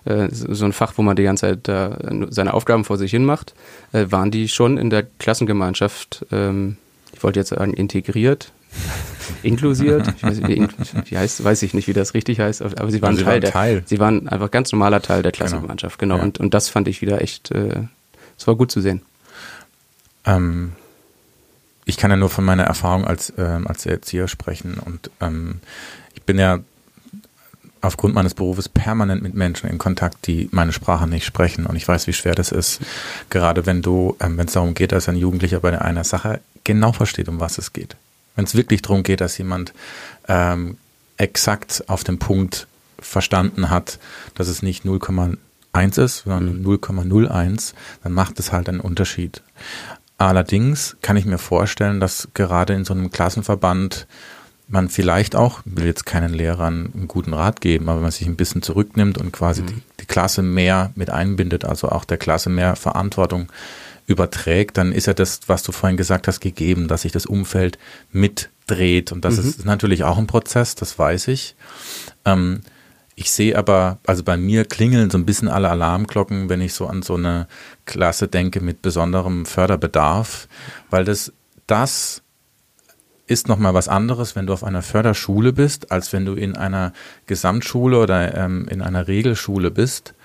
äh, so ein Fach, wo man die ganze Zeit äh, seine Aufgaben vor sich hin macht, äh, waren die schon in der Klassengemeinschaft, ähm, ich wollte jetzt sagen integriert, [LAUGHS] inklusiert, ich weiß, wie, wie, heißt, weiß ich nicht, wie das richtig heißt, aber sie waren, sie Teil, waren Teil. Der, sie waren einfach ganz normaler Teil der genau. Klassengemeinschaft, genau. genau. Ja. Und, und das fand ich wieder echt, äh, es war gut zu sehen. Ähm, ich kann ja nur von meiner Erfahrung als, ähm, als Erzieher sprechen und ähm, ich bin ja aufgrund meines Berufes permanent mit Menschen in Kontakt, die meine Sprache nicht sprechen. Und ich weiß, wie schwer das ist. Gerade wenn du, ähm, wenn es darum geht, dass ein Jugendlicher bei einer Sache genau versteht, um was es geht. Wenn es wirklich darum geht, dass jemand ähm, exakt auf den Punkt verstanden hat, dass es nicht 0,1 ist, sondern 0,01, dann macht es halt einen Unterschied. Allerdings kann ich mir vorstellen, dass gerade in so einem Klassenverband man vielleicht auch, will jetzt keinen Lehrern einen guten Rat geben, aber wenn man sich ein bisschen zurücknimmt und quasi mhm. die, die, Klasse mehr mit einbindet, also auch der Klasse mehr Verantwortung überträgt, dann ist ja das, was du vorhin gesagt hast, gegeben, dass sich das Umfeld mitdreht. Und das mhm. ist natürlich auch ein Prozess, das weiß ich. Ähm, ich sehe aber, also bei mir klingeln so ein bisschen alle Alarmglocken, wenn ich so an so eine Klasse denke mit besonderem Förderbedarf, weil das, das ist nochmal was anderes, wenn du auf einer Förderschule bist, als wenn du in einer Gesamtschule oder ähm, in einer Regelschule bist,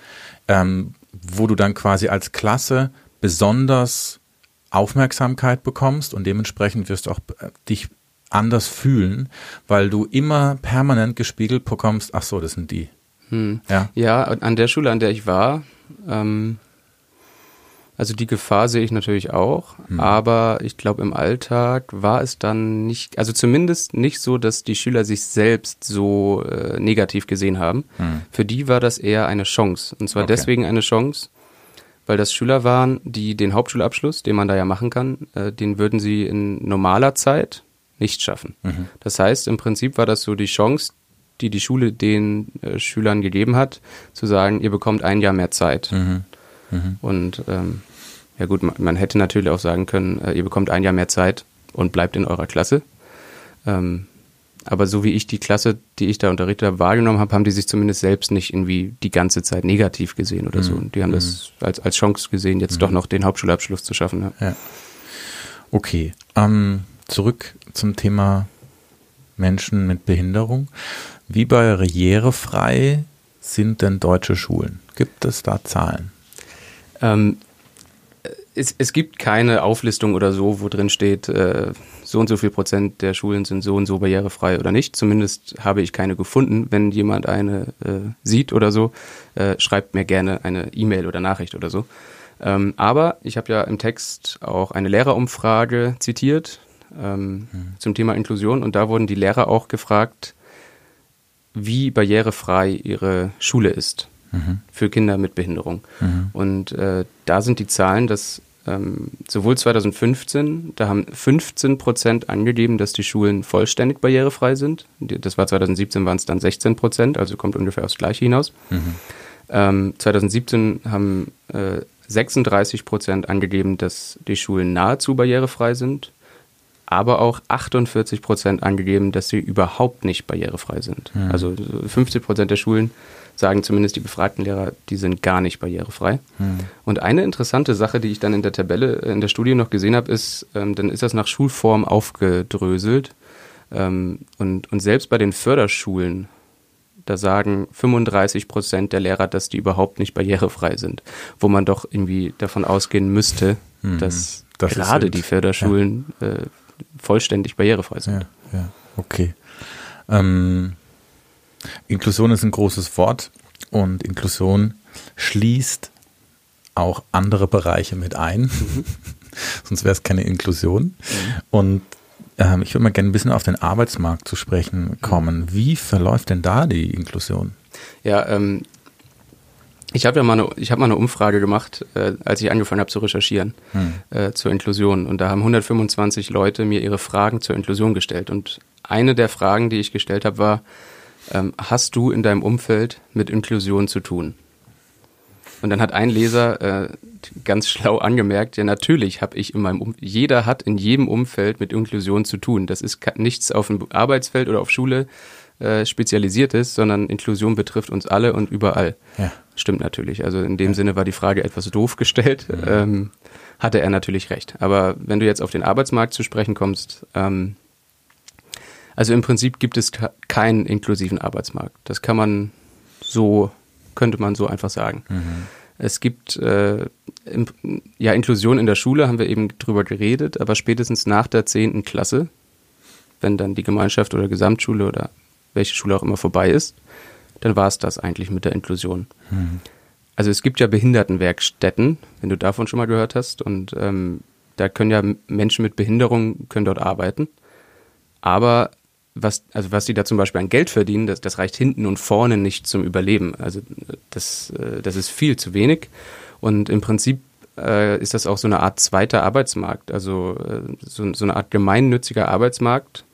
ähm, wo du dann quasi als Klasse besonders Aufmerksamkeit bekommst und dementsprechend wirst du auch äh, dich anders fühlen, weil du immer permanent gespiegelt bekommst, ach so, das sind die. Hm. Ja. ja, an der Schule, an der ich war, ähm, also die Gefahr sehe ich natürlich auch, hm. aber ich glaube im Alltag war es dann nicht, also zumindest nicht so, dass die Schüler sich selbst so äh, negativ gesehen haben. Hm. Für die war das eher eine Chance. Und zwar okay. deswegen eine Chance, weil das Schüler waren, die den Hauptschulabschluss, den man da ja machen kann, äh, den würden sie in normaler Zeit nicht schaffen. Mhm. Das heißt, im Prinzip war das so die Chance, die die Schule den äh, Schülern gegeben hat, zu sagen, ihr bekommt ein Jahr mehr Zeit. Mhm. Mhm. Und ähm, ja gut, man, man, hätte natürlich auch sagen können, äh, ihr bekommt ein Jahr mehr Zeit und bleibt in eurer Klasse. Ähm, aber so wie ich die Klasse, die ich da unterrichtet habe, wahrgenommen habe, haben die sich zumindest selbst nicht irgendwie die ganze Zeit negativ gesehen oder mhm. so. Und die haben mhm. das als, als Chance gesehen, jetzt mhm. doch noch den Hauptschulabschluss zu schaffen. Ja. ja. Okay, ähm, zurück zum Thema Menschen mit Behinderung. Wie barrierefrei sind denn deutsche Schulen? Gibt es da Zahlen? Ähm, es, es gibt keine Auflistung oder so, wo drin steht, äh, so und so viel Prozent der Schulen sind so und so barrierefrei oder nicht. Zumindest habe ich keine gefunden. Wenn jemand eine äh, sieht oder so, äh, schreibt mir gerne eine E-Mail oder Nachricht oder so. Ähm, aber ich habe ja im Text auch eine Lehrerumfrage zitiert ähm, mhm. zum Thema Inklusion und da wurden die Lehrer auch gefragt, wie barrierefrei ihre Schule ist mhm. für Kinder mit Behinderung. Mhm. Und äh, da sind die Zahlen, dass ähm, sowohl 2015, da haben 15 Prozent angegeben, dass die Schulen vollständig barrierefrei sind. Das war 2017, waren es dann 16 Prozent, also kommt ungefähr aufs Gleiche hinaus. Mhm. Ähm, 2017 haben äh, 36 Prozent angegeben, dass die Schulen nahezu barrierefrei sind. Aber auch 48 Prozent angegeben, dass sie überhaupt nicht barrierefrei sind. Mhm. Also 50 Prozent der Schulen sagen zumindest die befragten Lehrer, die sind gar nicht barrierefrei. Mhm. Und eine interessante Sache, die ich dann in der Tabelle, in der Studie noch gesehen habe, ist, ähm, dann ist das nach Schulform aufgedröselt. Ähm, und, und selbst bei den Förderschulen, da sagen 35 Prozent der Lehrer, dass die überhaupt nicht barrierefrei sind. Wo man doch irgendwie davon ausgehen müsste, mhm. dass das gerade die Förderschulen ja. äh, vollständig barrierefrei sind. Ja, ja. okay. Ähm, Inklusion ist ein großes Wort und Inklusion schließt auch andere Bereiche mit ein. Mhm. [LAUGHS] Sonst wäre es keine Inklusion. Mhm. Und ähm, ich würde mal gerne ein bisschen auf den Arbeitsmarkt zu sprechen kommen. Wie verläuft denn da die Inklusion? Ja, ähm, ich habe ja mal eine, ich habe mal eine Umfrage gemacht, äh, als ich angefangen habe zu recherchieren hm. äh, zur Inklusion. Und da haben 125 Leute mir ihre Fragen zur Inklusion gestellt. Und eine der Fragen, die ich gestellt habe, war, ähm, hast du in deinem Umfeld mit Inklusion zu tun? Und dann hat ein Leser äh, ganz schlau angemerkt, ja natürlich habe ich in meinem um jeder hat in jedem Umfeld mit Inklusion zu tun. Das ist nichts auf dem Arbeitsfeld oder auf Schule äh, spezialisiert ist, sondern Inklusion betrifft uns alle und überall. Ja. Stimmt natürlich. Also in dem. Sinne war die Frage etwas doof gestellt. Mhm. Ähm, hatte er natürlich recht. Aber wenn du jetzt auf den Arbeitsmarkt zu sprechen kommst, ähm, also im Prinzip gibt es keinen inklusiven Arbeitsmarkt. Das kann man so, könnte man so einfach sagen. Mhm. Es gibt äh, im, ja Inklusion in der Schule, haben wir eben drüber geredet, aber spätestens nach der zehnten Klasse, wenn dann die Gemeinschaft oder Gesamtschule oder welche Schule auch immer vorbei ist, dann war es das eigentlich mit der Inklusion. Mhm. Also es gibt ja Behindertenwerkstätten, wenn du davon schon mal gehört hast, und ähm, da können ja Menschen mit Behinderung können dort arbeiten. Aber was, also was die da zum Beispiel an Geld verdienen, das, das reicht hinten und vorne nicht zum Überleben. Also das, äh, das ist viel zu wenig. Und im Prinzip äh, ist das auch so eine Art zweiter Arbeitsmarkt, also äh, so, so, eine Art gemeinnütziger Arbeitsmarkt,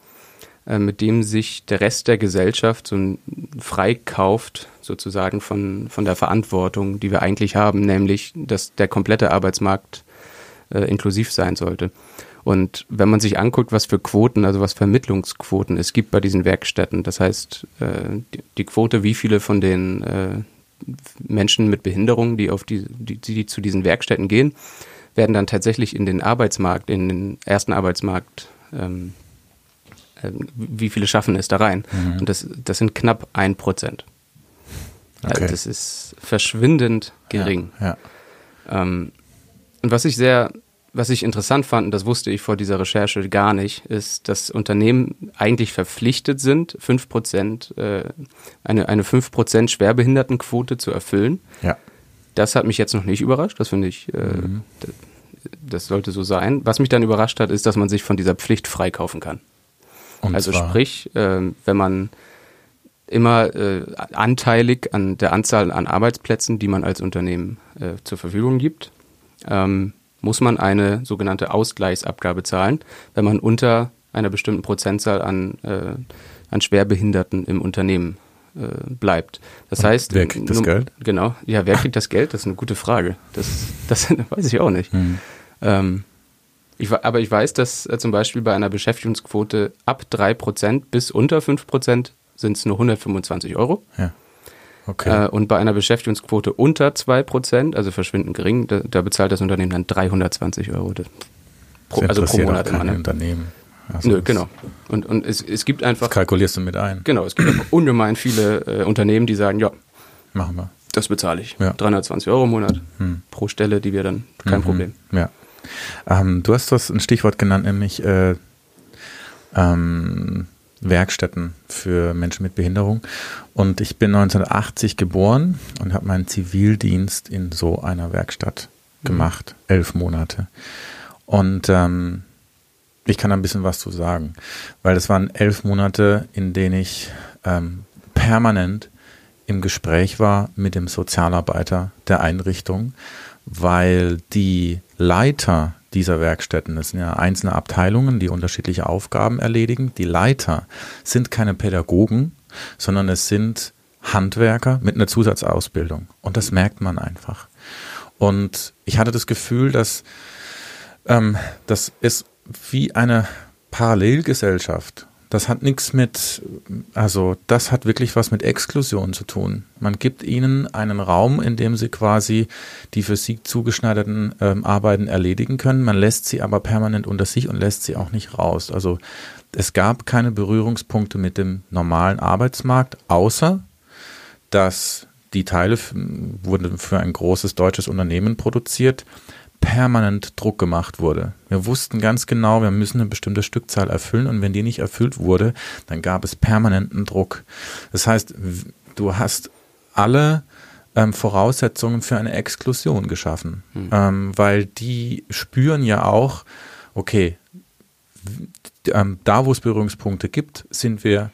mit dem sich der Rest der Gesellschaft so freikauft, sozusagen von, von der Verantwortung, die wir eigentlich haben, nämlich, dass der komplette Arbeitsmarkt äh, inklusiv sein sollte. Und wenn man sich anguckt, was für Quoten, also was Vermittlungsquoten es gibt bei diesen Werkstätten, das heißt, äh, die, die, Quote, wie viele von den äh, Menschen mit Behinderung, die auf die, die, die zu diesen Werkstätten gehen, werden dann tatsächlich in den Arbeitsmarkt, in den ersten Arbeitsmarkt, ähm, äh, wie viele schaffen es da rein? Mhm. Und das, das sind knapp ein Prozent. Okay. Also das ist verschwindend gering. Ja, ja. Ähm, und was ich sehr was ich interessant fand, und das wusste ich vor dieser Recherche gar nicht, ist, dass Unternehmen eigentlich verpflichtet sind, 5%, äh, eine, eine 5% Schwerbehindertenquote zu erfüllen. Ja. Das hat mich jetzt noch nicht überrascht. Das finde ich, äh, mhm. das sollte so sein. Was mich dann überrascht hat, ist, dass man sich von dieser Pflicht freikaufen kann. Und also zwar? sprich, äh, wenn man immer äh, anteilig an der Anzahl an Arbeitsplätzen, die man als Unternehmen äh, zur Verfügung gibt, ähm, muss man eine sogenannte Ausgleichsabgabe zahlen, wenn man unter einer bestimmten Prozentzahl an, äh, an Schwerbehinderten im Unternehmen äh, bleibt. Das Und heißt, wer kriegt das Geld? Genau, ja, wer kriegt das Geld? Das ist eine gute Frage. Das, das [LAUGHS] weiß ich auch nicht. Hm. Ähm, ich, aber ich weiß, dass äh, zum Beispiel bei einer Beschäftigungsquote ab 3% bis unter 5% sind es nur 125 Euro. Ja. Okay. Äh, und bei einer Beschäftigungsquote unter 2%, also verschwindend gering, da, da bezahlt das Unternehmen dann 320 Euro. Pro, also pro Monat immer. Ne? Unternehmen. Also Nö, genau. Und, und es, es gibt einfach. Das kalkulierst du mit ein. Genau, es gibt ungemein viele äh, Unternehmen, die sagen, ja, machen wir. Das bezahle ich. Ja. 320 Euro im Monat hm. pro Stelle, die wir dann, kein mhm. Problem. Ja. Ähm, du hast das ein Stichwort genannt, nämlich äh, ähm, Werkstätten für Menschen mit Behinderung. Und ich bin 1980 geboren und habe meinen Zivildienst in so einer Werkstatt mhm. gemacht, mhm. elf Monate. Und ähm, ich kann da ein bisschen was zu sagen, weil das waren elf Monate, in denen ich ähm, permanent im Gespräch war mit dem Sozialarbeiter der Einrichtung, weil die Leiter dieser Werkstätten. Es sind ja einzelne Abteilungen, die unterschiedliche Aufgaben erledigen. Die Leiter sind keine Pädagogen, sondern es sind Handwerker mit einer Zusatzausbildung. Und das merkt man einfach. Und ich hatte das Gefühl, dass ähm, das ist wie eine Parallelgesellschaft, das hat nichts mit, also das hat wirklich was mit Exklusion zu tun. Man gibt ihnen einen Raum, in dem sie quasi die für sie zugeschneiderten ähm, Arbeiten erledigen können. Man lässt sie aber permanent unter sich und lässt sie auch nicht raus. Also es gab keine Berührungspunkte mit dem normalen Arbeitsmarkt, außer dass die Teile wurden für ein großes deutsches Unternehmen produziert permanent Druck gemacht wurde. Wir wussten ganz genau, wir müssen eine bestimmte Stückzahl erfüllen und wenn die nicht erfüllt wurde, dann gab es permanenten Druck. Das heißt, du hast alle ähm, Voraussetzungen für eine Exklusion geschaffen, mhm. ähm, weil die spüren ja auch, okay, ähm, da wo es Berührungspunkte gibt, sind wir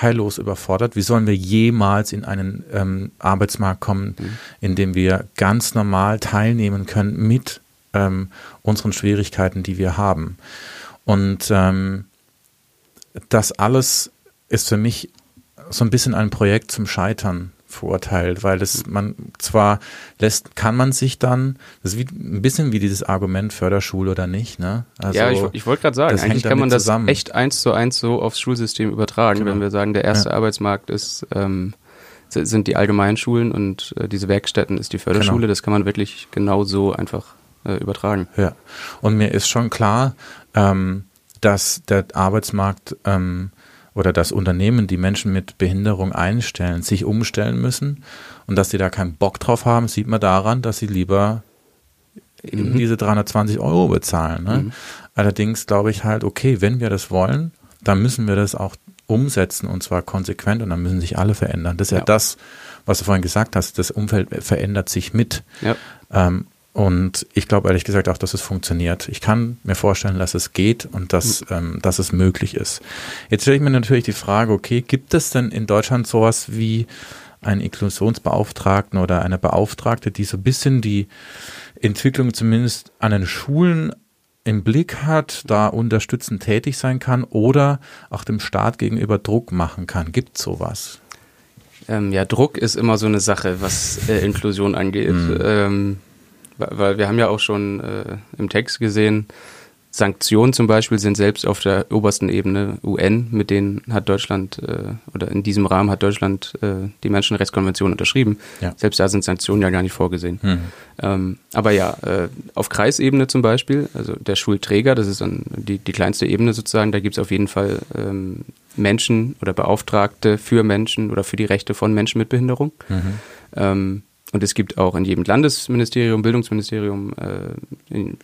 heillos überfordert. Wie sollen wir jemals in einen ähm, Arbeitsmarkt kommen, mhm. in dem wir ganz normal teilnehmen können mit ähm, unseren Schwierigkeiten, die wir haben. Und ähm, das alles ist für mich so ein bisschen ein Projekt zum Scheitern verurteilt, weil das man zwar lässt, kann man sich dann, das ist wie, ein bisschen wie dieses Argument Förderschule oder nicht, ne? Also, ja, ich, ich wollte gerade sagen, eigentlich kann man das zusammen. echt eins zu eins so aufs Schulsystem übertragen, genau. wenn wir sagen, der erste ja. Arbeitsmarkt ist ähm, sind die Allgemeinschulen und äh, diese Werkstätten ist die Förderschule. Genau. Das kann man wirklich genau so einfach äh, übertragen. Ja, und mir ist schon klar, ähm, dass der Arbeitsmarkt ähm, oder das Unternehmen, die Menschen mit Behinderung einstellen, sich umstellen müssen und dass sie da keinen Bock drauf haben, sieht man daran, dass sie lieber mhm. diese 320 Euro bezahlen. Ne? Mhm. Allerdings glaube ich halt, okay, wenn wir das wollen, dann müssen wir das auch umsetzen und zwar konsequent und dann müssen sich alle verändern. Das ist ja, ja das, was du vorhin gesagt hast, das Umfeld verändert sich mit. Ja. Ähm, und ich glaube ehrlich gesagt auch, dass es funktioniert. Ich kann mir vorstellen, dass es geht und dass, mhm. ähm, dass es möglich ist. Jetzt stelle ich mir natürlich die Frage, okay, gibt es denn in Deutschland sowas wie einen Inklusionsbeauftragten oder eine Beauftragte, die so ein bisschen die Entwicklung zumindest an den Schulen im Blick hat, da unterstützend tätig sein kann oder auch dem Staat gegenüber Druck machen kann? Gibt es sowas? Ähm, ja, Druck ist immer so eine Sache, was äh, Inklusion angeht. Mhm. Ähm, weil wir haben ja auch schon äh, im Text gesehen, Sanktionen zum Beispiel sind selbst auf der obersten Ebene UN, mit denen hat Deutschland äh, oder in diesem Rahmen hat Deutschland äh, die Menschenrechtskonvention unterschrieben. Ja. Selbst da sind Sanktionen ja gar nicht vorgesehen. Mhm. Ähm, aber ja, äh, auf Kreisebene zum Beispiel, also der Schulträger, das ist dann die, die kleinste Ebene sozusagen, da gibt es auf jeden Fall ähm, Menschen oder Beauftragte für Menschen oder für die Rechte von Menschen mit Behinderung. Mhm. Ähm, und es gibt auch in jedem Landesministerium, Bildungsministerium, äh,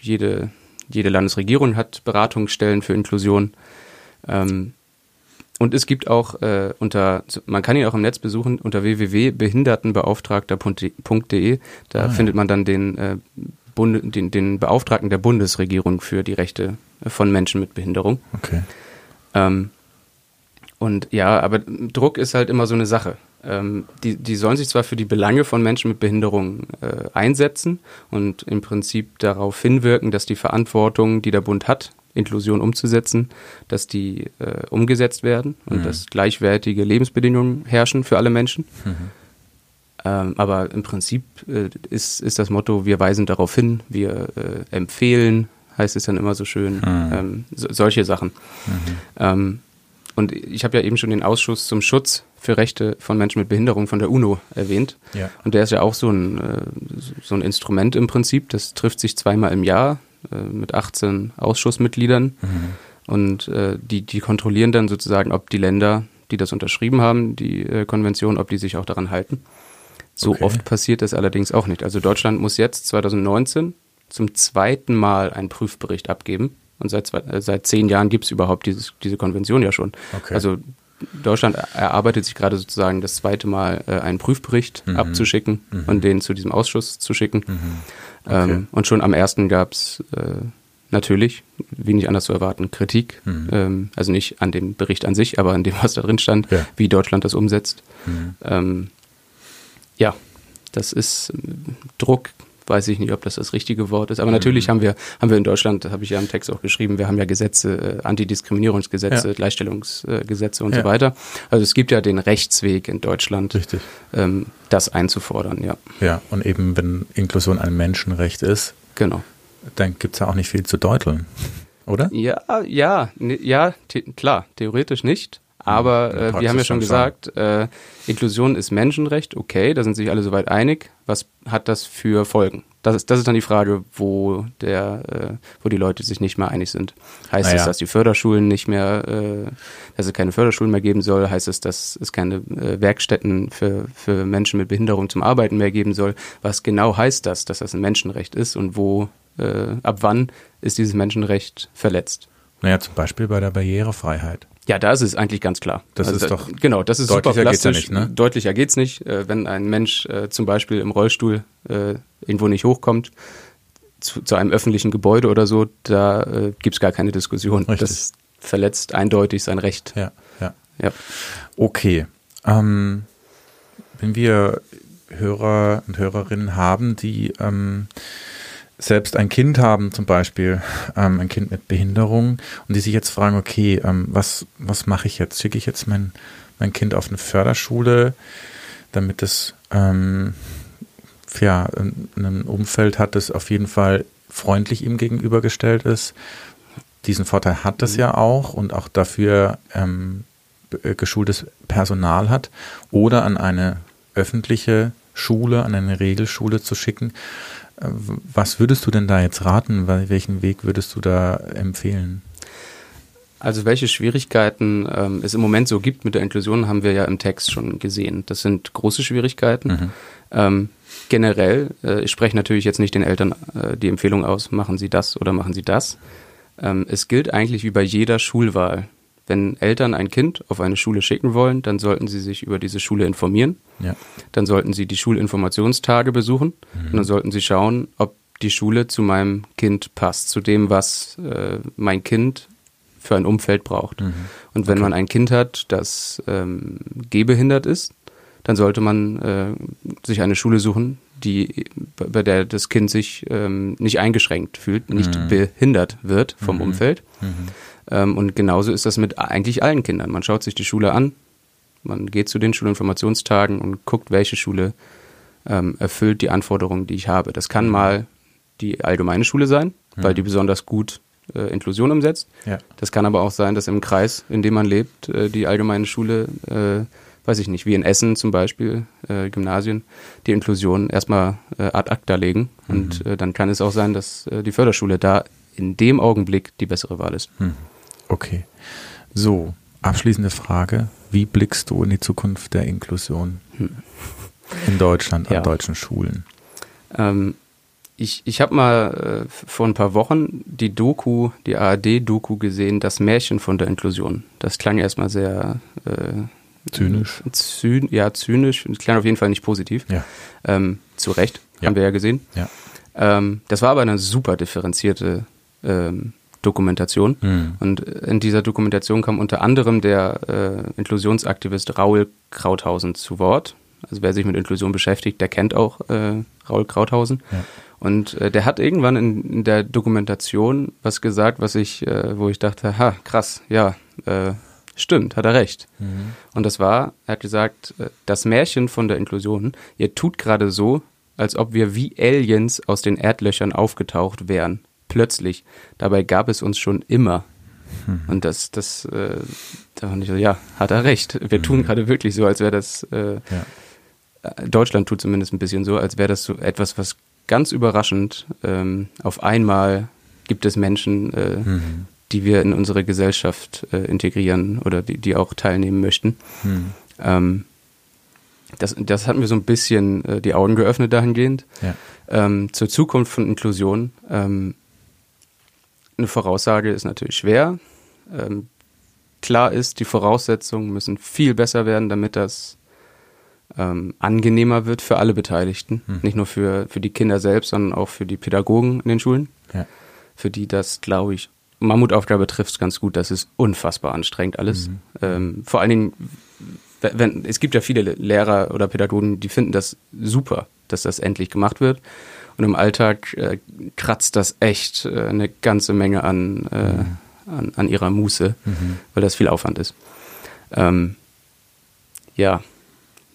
jede, jede Landesregierung hat Beratungsstellen für Inklusion. Ähm, und es gibt auch äh, unter, man kann ihn auch im Netz besuchen, unter www.behindertenbeauftragter.de. Da ah, findet man dann den, äh, Bunde, den, den Beauftragten der Bundesregierung für die Rechte von Menschen mit Behinderung. Okay. Ähm, und ja, aber Druck ist halt immer so eine Sache die, die sollen sich zwar für die Belange von Menschen mit Behinderung äh, einsetzen und im Prinzip darauf hinwirken, dass die Verantwortung, die der Bund hat, Inklusion umzusetzen, dass die äh, umgesetzt werden und mhm. dass gleichwertige Lebensbedingungen herrschen für alle Menschen. Mhm. Ähm, aber im Prinzip äh, ist, ist das Motto, wir weisen darauf hin, wir äh, empfehlen, heißt es dann immer so schön, mhm. ähm, so, solche Sachen. Mhm. Ähm, und ich habe ja eben schon den Ausschuss zum Schutz für Rechte von Menschen mit Behinderung von der UNO erwähnt. Ja. Und der ist ja auch so ein, äh, so ein Instrument im Prinzip. Das trifft sich zweimal im Jahr äh, mit 18 Ausschussmitgliedern. Mhm. Und äh, die, die kontrollieren dann sozusagen, ob die Länder, die das unterschrieben haben, die Konvention, ob die sich auch daran halten. So okay. oft passiert das allerdings auch nicht. Also Deutschland muss jetzt 2019 zum zweiten Mal einen Prüfbericht abgeben. Und seit, zwei, seit zehn Jahren gibt es überhaupt dieses, diese Konvention ja schon. Okay. Also Deutschland erarbeitet sich gerade sozusagen das zweite Mal äh, einen Prüfbericht mhm. abzuschicken mhm. und den zu diesem Ausschuss zu schicken. Mhm. Okay. Ähm, und schon am ersten gab es äh, natürlich, wie nicht anders zu erwarten, Kritik. Mhm. Ähm, also nicht an dem Bericht an sich, aber an dem, was da drin stand, ja. wie Deutschland das umsetzt. Mhm. Ähm, ja, das ist äh, Druck weiß ich nicht, ob das das richtige Wort ist. Aber mhm. natürlich haben wir, haben wir in Deutschland, habe ich ja im Text auch geschrieben, wir haben ja Gesetze, äh, Antidiskriminierungsgesetze, ja. Gleichstellungsgesetze und ja. so weiter. Also es gibt ja den Rechtsweg in Deutschland, Richtig. Ähm, das einzufordern, ja. Ja, und eben wenn Inklusion ein Menschenrecht ist, genau. dann gibt es ja auch nicht viel zu deuteln. oder? Ja, ja, ne, ja, klar, theoretisch nicht. Aber äh, wir haben ja schon gesagt, äh, Inklusion ist Menschenrecht, okay, da sind sich alle soweit einig. Was hat das für Folgen? Das ist, das ist dann die Frage, wo der, äh, wo die Leute sich nicht mehr einig sind. Heißt Naja. es, dass die Förderschulen nicht mehr, äh, dass es keine Förderschulen mehr geben soll? Heißt es, dass es keine äh, Werkstätten für, für Menschen mit Behinderung zum Arbeiten mehr geben soll? Was genau heißt das, dass das ein Menschenrecht ist und wo, äh, ab wann ist dieses Menschenrecht verletzt? Naja, zum Beispiel bei der Barrierefreiheit. Ja, da ist es eigentlich ganz klar. Das ist da- doch- genau, das ist super deutlicher geht's ja plastisch. nicht, ne? Deutlicher geht's nicht, äh, wenn ein Mensch äh, zum Beispiel im Rollstuhl äh, irgendwo nicht hochkommt zu, zu einem öffentlichen Gebäude oder so, da äh, gibt's gar keine Diskussion. Richtig. Das verletzt eindeutig sein Recht. Ja, ja. Ja. Okay. Ähm, wenn wir Hörer und Hörerinnen haben, die ähm, selbst ein Kind haben, zum Beispiel ähm, ein Kind mit Behinderung, und die sich jetzt fragen, okay, ähm, was, was mache ich jetzt? Schicke ich jetzt mein, mein Kind auf eine Förderschule, damit es ähm, ja, ein, Umfeld hat, das auf jeden Fall freundlich ihm gegenübergestellt ist. Diesen Vorteil hat es ja auch und auch dafür ähm, äh, geschultes Personal hat oder an eine öffentliche Schule, an eine Regelschule zu schicken. Was würdest du denn da jetzt raten? Wel- Welchen Weg würdest du da empfehlen? Also welche Schwierigkeiten ähm, es im Moment so gibt mit der Inklusion, haben wir ja im Text schon gesehen. Das sind große Schwierigkeiten. Mhm. Ähm, generell, äh, ich spreche natürlich jetzt nicht den Eltern äh, die Empfehlung aus, machen Sie das oder machen Sie das. Ähm, es gilt eigentlich wie bei jeder Schulwahl. Wenn Eltern ein Kind auf eine Schule schicken wollen, dann sollten sie sich über diese Schule informieren. Ja. Dann sollten sie die Schulinformationstage besuchen und dann sollten sie schauen, ob die Schule zu meinem Kind passt, zu dem, was äh, mein Kind für ein Umfeld braucht. Und wenn man ein Kind hat, das ähm, gehbehindert ist, dann sollte man äh, sich eine Schule suchen, die bei der das Kind sich ähm, nicht eingeschränkt fühlt, nicht behindert wird vom Umfeld. Ähm, und genauso ist das mit eigentlich allen Kindern. Man schaut sich die Schule an, man geht zu den Schulinformationstagen und guckt, welche Schule ähm, erfüllt die Anforderungen, die ich habe. Das kann mal die allgemeine Schule sein, weil die besonders gut äh, Inklusion umsetzt. Ja. Das kann aber auch sein, dass im Kreis, in dem man lebt, äh, die allgemeine Schule, äh, weiß ich nicht, wie in Essen zum Beispiel, äh, Gymnasien, die Inklusion erstmal äh, ad acta legen. Und äh, dann kann es auch sein, dass die Förderschule da in dem Augenblick die bessere Wahl ist. Hm. Okay. So, abschließende Frage. Wie blickst du in die Zukunft der Inklusion in Deutschland, an Ja. deutschen Schulen? Ähm, ich ich habe mal äh, vor ein paar Wochen die Doku, die ARD-Doku gesehen, das Märchen von der Inklusion. Das klang erstmal sehr äh, Zynisch? Zyn, ja, zynisch. Es klang auf jeden Fall nicht positiv. Ja. Ähm, zu Recht, Ja. haben wir ja gesehen. Ja. Ähm, das war aber eine super differenzierte ähm, Dokumentation. Hm. Und in dieser Dokumentation kam unter anderem der äh, Inklusionsaktivist Raul Krauthausen zu Wort. Also wer sich mit Inklusion beschäftigt, der kennt auch äh, Raul Krauthausen. Ja. Und äh, der hat irgendwann in, in der Dokumentation was gesagt, was ich, äh, wo ich dachte, ha, krass, ja, äh, stimmt, hat er recht. Und das war, er hat gesagt, äh, das Märchen von der Inklusion, ihr tut gerade so, als ob wir wie Aliens aus den Erdlöchern aufgetaucht wären. Plötzlich. Dabei gab es uns schon immer. Und das, das, äh, da fand ich so, ja, hat er recht. Wir tun gerade wirklich so, als wäre das, äh, Ja. äh, Deutschland tut zumindest ein bisschen so, als wäre das so etwas, was ganz überraschend ähm, auf einmal gibt es Menschen, äh, Mhm. die wir in unsere Gesellschaft äh, integrieren oder die, die auch teilnehmen möchten. Hm. Ähm, das, das hat mir so ein bisschen äh, die Augen geöffnet dahingehend. Ja. Ähm, zur Zukunft von Inklusion. Ähm, eine Voraussage ist natürlich schwer. Ähm, klar ist, die Voraussetzungen müssen viel besser werden, damit das ähm, angenehmer wird für alle Beteiligten. Hm. Nicht nur für, für die Kinder selbst, sondern auch für die Pädagogen in den Schulen. Ja. Für die das, glaube ich, Mammutaufgabe trifft es ganz gut. Das ist unfassbar anstrengend alles. Mhm. Ähm, vor allen Dingen, wenn, es gibt ja viele Lehrer oder Pädagogen, die finden das super, dass das endlich gemacht wird. Und im Alltag äh, kratzt das echt äh, eine ganze Menge an, äh, an, an ihrer Muße, Mhm. weil das viel Aufwand ist. Ähm, ja,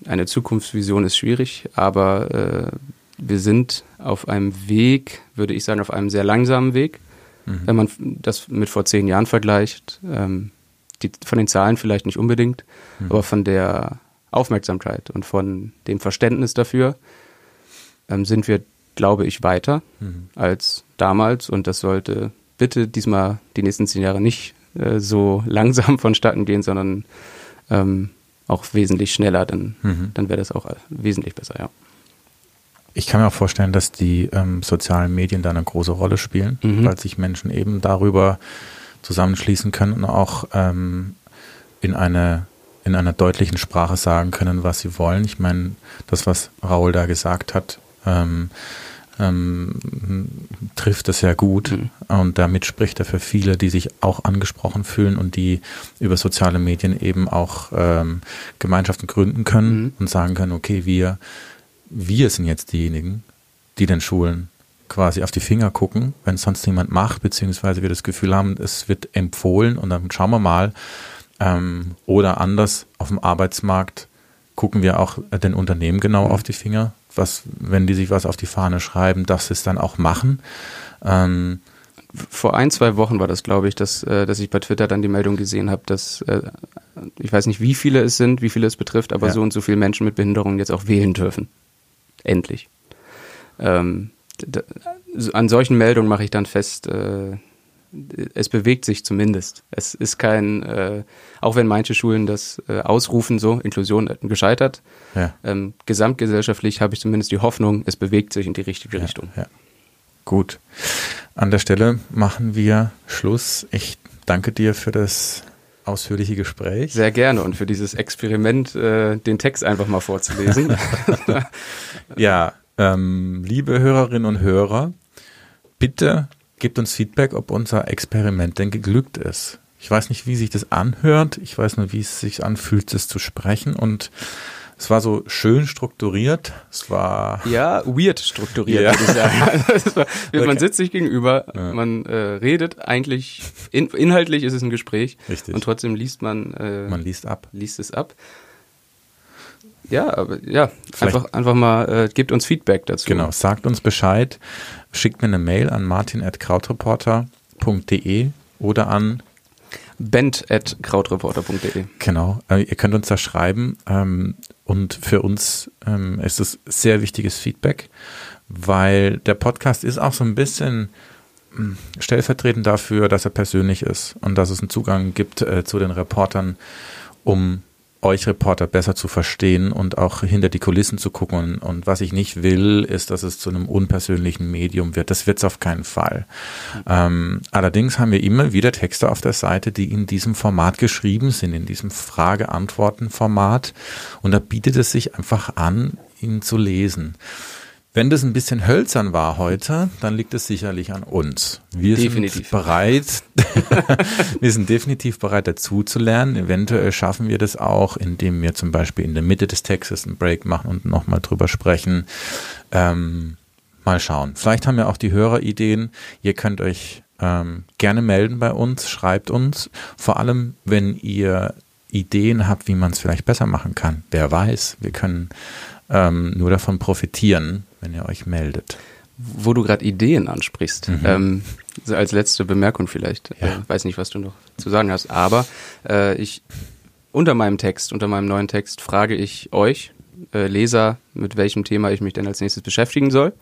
eine Zukunftsvision ist schwierig, aber äh, wir sind auf einem Weg, würde ich sagen, auf einem sehr langsamen Weg. mhm. wenn man das mit vor zehn Jahren vergleicht. Ähm, die, von den Zahlen vielleicht nicht unbedingt, mhm. aber von der Aufmerksamkeit und von dem Verständnis dafür ähm, sind wir, glaube ich, weiter mhm. als damals und das sollte bitte diesmal die nächsten zehn Jahre nicht äh, so [LAUGHS] langsam vonstatten gehen, sondern ähm, auch wesentlich schneller, dann, mhm. dann wäre das auch wesentlich besser, ja. Ich kann mir auch vorstellen, dass die ähm, sozialen Medien da eine große Rolle spielen, mhm. weil sich Menschen eben darüber zusammenschließen können und auch ähm, in eine in einer deutlichen Sprache sagen können, was sie wollen. Ich meine, das, was Raul da gesagt hat, ähm, ähm, trifft das sehr gut mhm. und damit spricht er für viele, die sich auch angesprochen fühlen und die über soziale Medien eben auch ähm, Gemeinschaften gründen können mhm. und sagen können, okay, wir, wir sind jetzt diejenigen, die den Schulen quasi auf die Finger gucken, wenn es sonst niemand macht, beziehungsweise wir das Gefühl haben, es wird empfohlen und dann schauen wir mal. Ähm, oder anders auf dem Arbeitsmarkt gucken wir auch den Unternehmen genau mhm. auf die Finger, was, wenn die sich was auf die Fahne schreiben, dass sie es dann auch machen. Ähm, vor ein, zwei Wochen war das, glaube ich, dass, äh, dass ich bei Twitter dann die Meldung gesehen habe, dass äh, ich weiß nicht, wie viele es sind, wie viele es betrifft, aber ja. so und so viele Menschen mit Behinderungen jetzt auch wählen dürfen. Endlich. Ähm, da, an solchen Meldungen mache ich dann fest, äh, es bewegt sich zumindest. Es ist kein, äh, auch wenn manche Schulen das äh, ausrufen, so Inklusion gescheitert, ja. ähm, gesamtgesellschaftlich habe ich zumindest die Hoffnung, es bewegt sich in die richtige ja, Richtung. Ja. Gut. An der Stelle machen wir Schluss. Ich danke dir für das ausführliche Gespräch. Sehr gerne und für dieses Experiment, äh, den Text einfach mal vorzulesen. [LAUGHS] ja, ähm, liebe Hörerinnen und Hörer, bitte gebt uns Feedback, ob unser Experiment denn geglückt ist. Ich weiß nicht, wie sich das anhört. Ich weiß nur, wie es sich anfühlt, das zu sprechen. Und es war so schön strukturiert. Es war. Ja, weird strukturiert, ja. würde ich sagen. [LAUGHS] war, okay. Man sitzt sich gegenüber, ja. man äh, redet eigentlich, in, inhaltlich ist es ein Gespräch. Richtig. Und trotzdem liest man. Äh, man liest ab. Liest es ab. Ja, aber ja, einfach, einfach mal, äh, gebt uns Feedback dazu. Genau, sagt uns Bescheid, schickt mir eine Mail an martin.krautreporter.de oder an bent.krautreporter.de. Genau, äh, ihr könnt uns da schreiben ähm, und für uns ähm, ist es sehr wichtiges Feedback, weil der Podcast ist auch so ein bisschen hm, stellvertretend dafür, dass er persönlich ist und dass es einen Zugang gibt äh, zu den Reportern, um euch Reporter besser zu verstehen und auch hinter die Kulissen zu gucken. Und was ich nicht will, ist, dass es zu einem unpersönlichen Medium wird. Das wird es auf keinen Fall. Ähm, allerdings haben wir immer wieder Texte auf der Seite, die in diesem Format geschrieben sind, in diesem Frage-Antworten-Format. Und da bietet es sich einfach an, ihn zu lesen. Wenn das ein bisschen hölzern war heute, dann liegt es sicherlich an uns. Wir definitiv. sind bereit, [LAUGHS] wir sind definitiv bereit dazu zu lernen. Eventuell schaffen wir das auch, indem wir zum Beispiel in der Mitte des Textes einen Break machen und nochmal drüber sprechen. Ähm, mal schauen. Vielleicht haben wir auch die Hörer Ideen. Ihr könnt euch ähm, gerne melden bei uns, schreibt uns. Vor allem, wenn ihr Ideen habt, wie man es vielleicht besser machen kann. Wer weiß, wir können ähm, nur davon profitieren, wenn ihr euch meldet. Wo du gerade Ideen ansprichst, mhm. ähm, so als letzte Bemerkung vielleicht, ja. äh, weiß nicht, was du noch zu sagen hast, aber äh, ich unter meinem Text, unter meinem neuen Text frage ich euch, äh, Leser, mit welchem Thema ich mich denn als nächstes beschäftigen soll.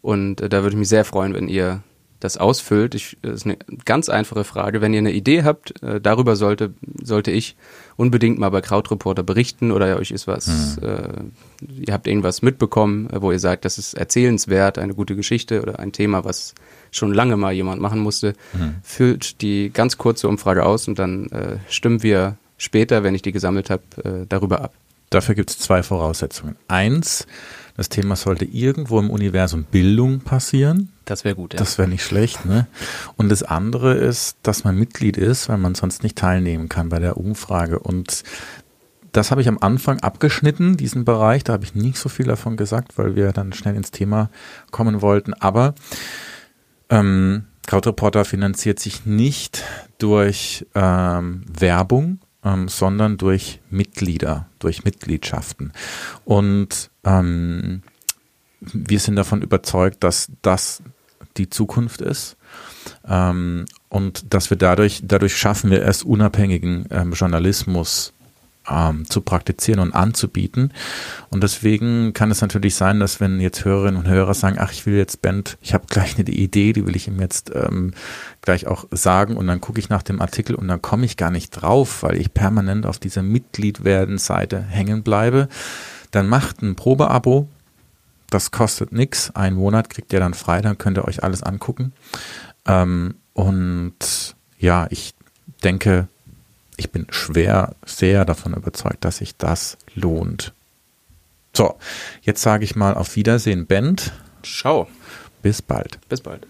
Und äh, da würde ich mich sehr freuen, wenn ihr das ausfüllt. Ich, das ist eine ganz einfache Frage. Wenn ihr eine Idee habt, äh, darüber sollte, sollte ich unbedingt mal bei Krautreporter berichten oder euch ist was, mhm. äh, ihr habt irgendwas mitbekommen, äh, wo ihr sagt, das ist erzählenswert, eine gute Geschichte oder ein Thema, was schon lange mal jemand machen musste, mhm. füllt die ganz kurze Umfrage aus und dann äh, stimmen wir später, wenn ich die gesammelt habe, äh, darüber ab. Dafür gibt es zwei Voraussetzungen. Eins, das Thema sollte irgendwo im Universum Bildung passieren. Das wäre gut, ja. Das wäre nicht schlecht, ne? Und das andere ist, dass man Mitglied ist, weil man sonst nicht teilnehmen kann bei der Umfrage. Und das habe ich am Anfang abgeschnitten, diesen Bereich. Da habe ich nicht so viel davon gesagt, weil wir dann schnell ins Thema kommen wollten. Aber ähm, Krautreporter finanziert sich nicht durch ähm, Werbung, ähm, sondern durch Mitglieder, durch Mitgliedschaften. Und ähm, wir sind davon überzeugt, dass das die Zukunft ist. Ähm, und dass wir dadurch, dadurch schaffen wir es, unabhängigen ähm, Journalismus ähm, zu praktizieren und anzubieten. Und deswegen kann es natürlich sein, dass wenn jetzt Hörerinnen und Hörer sagen, ach, ich will jetzt Band, ich habe gleich eine Idee, die will ich ihm jetzt ähm, gleich auch sagen und dann gucke ich nach dem Artikel und dann komme ich gar nicht drauf, weil ich permanent auf dieser Mitglied werden Seite hängen bleibe, dann macht ein Probeabo. Das kostet nichts. Einen Monat kriegt ihr dann frei, dann könnt ihr euch alles angucken. Ähm, und ja, ich denke, ich bin schwer, sehr davon überzeugt, dass sich das lohnt. So, jetzt sage ich mal auf Wiedersehen, Band. Ciao. Bis bald. Bis bald.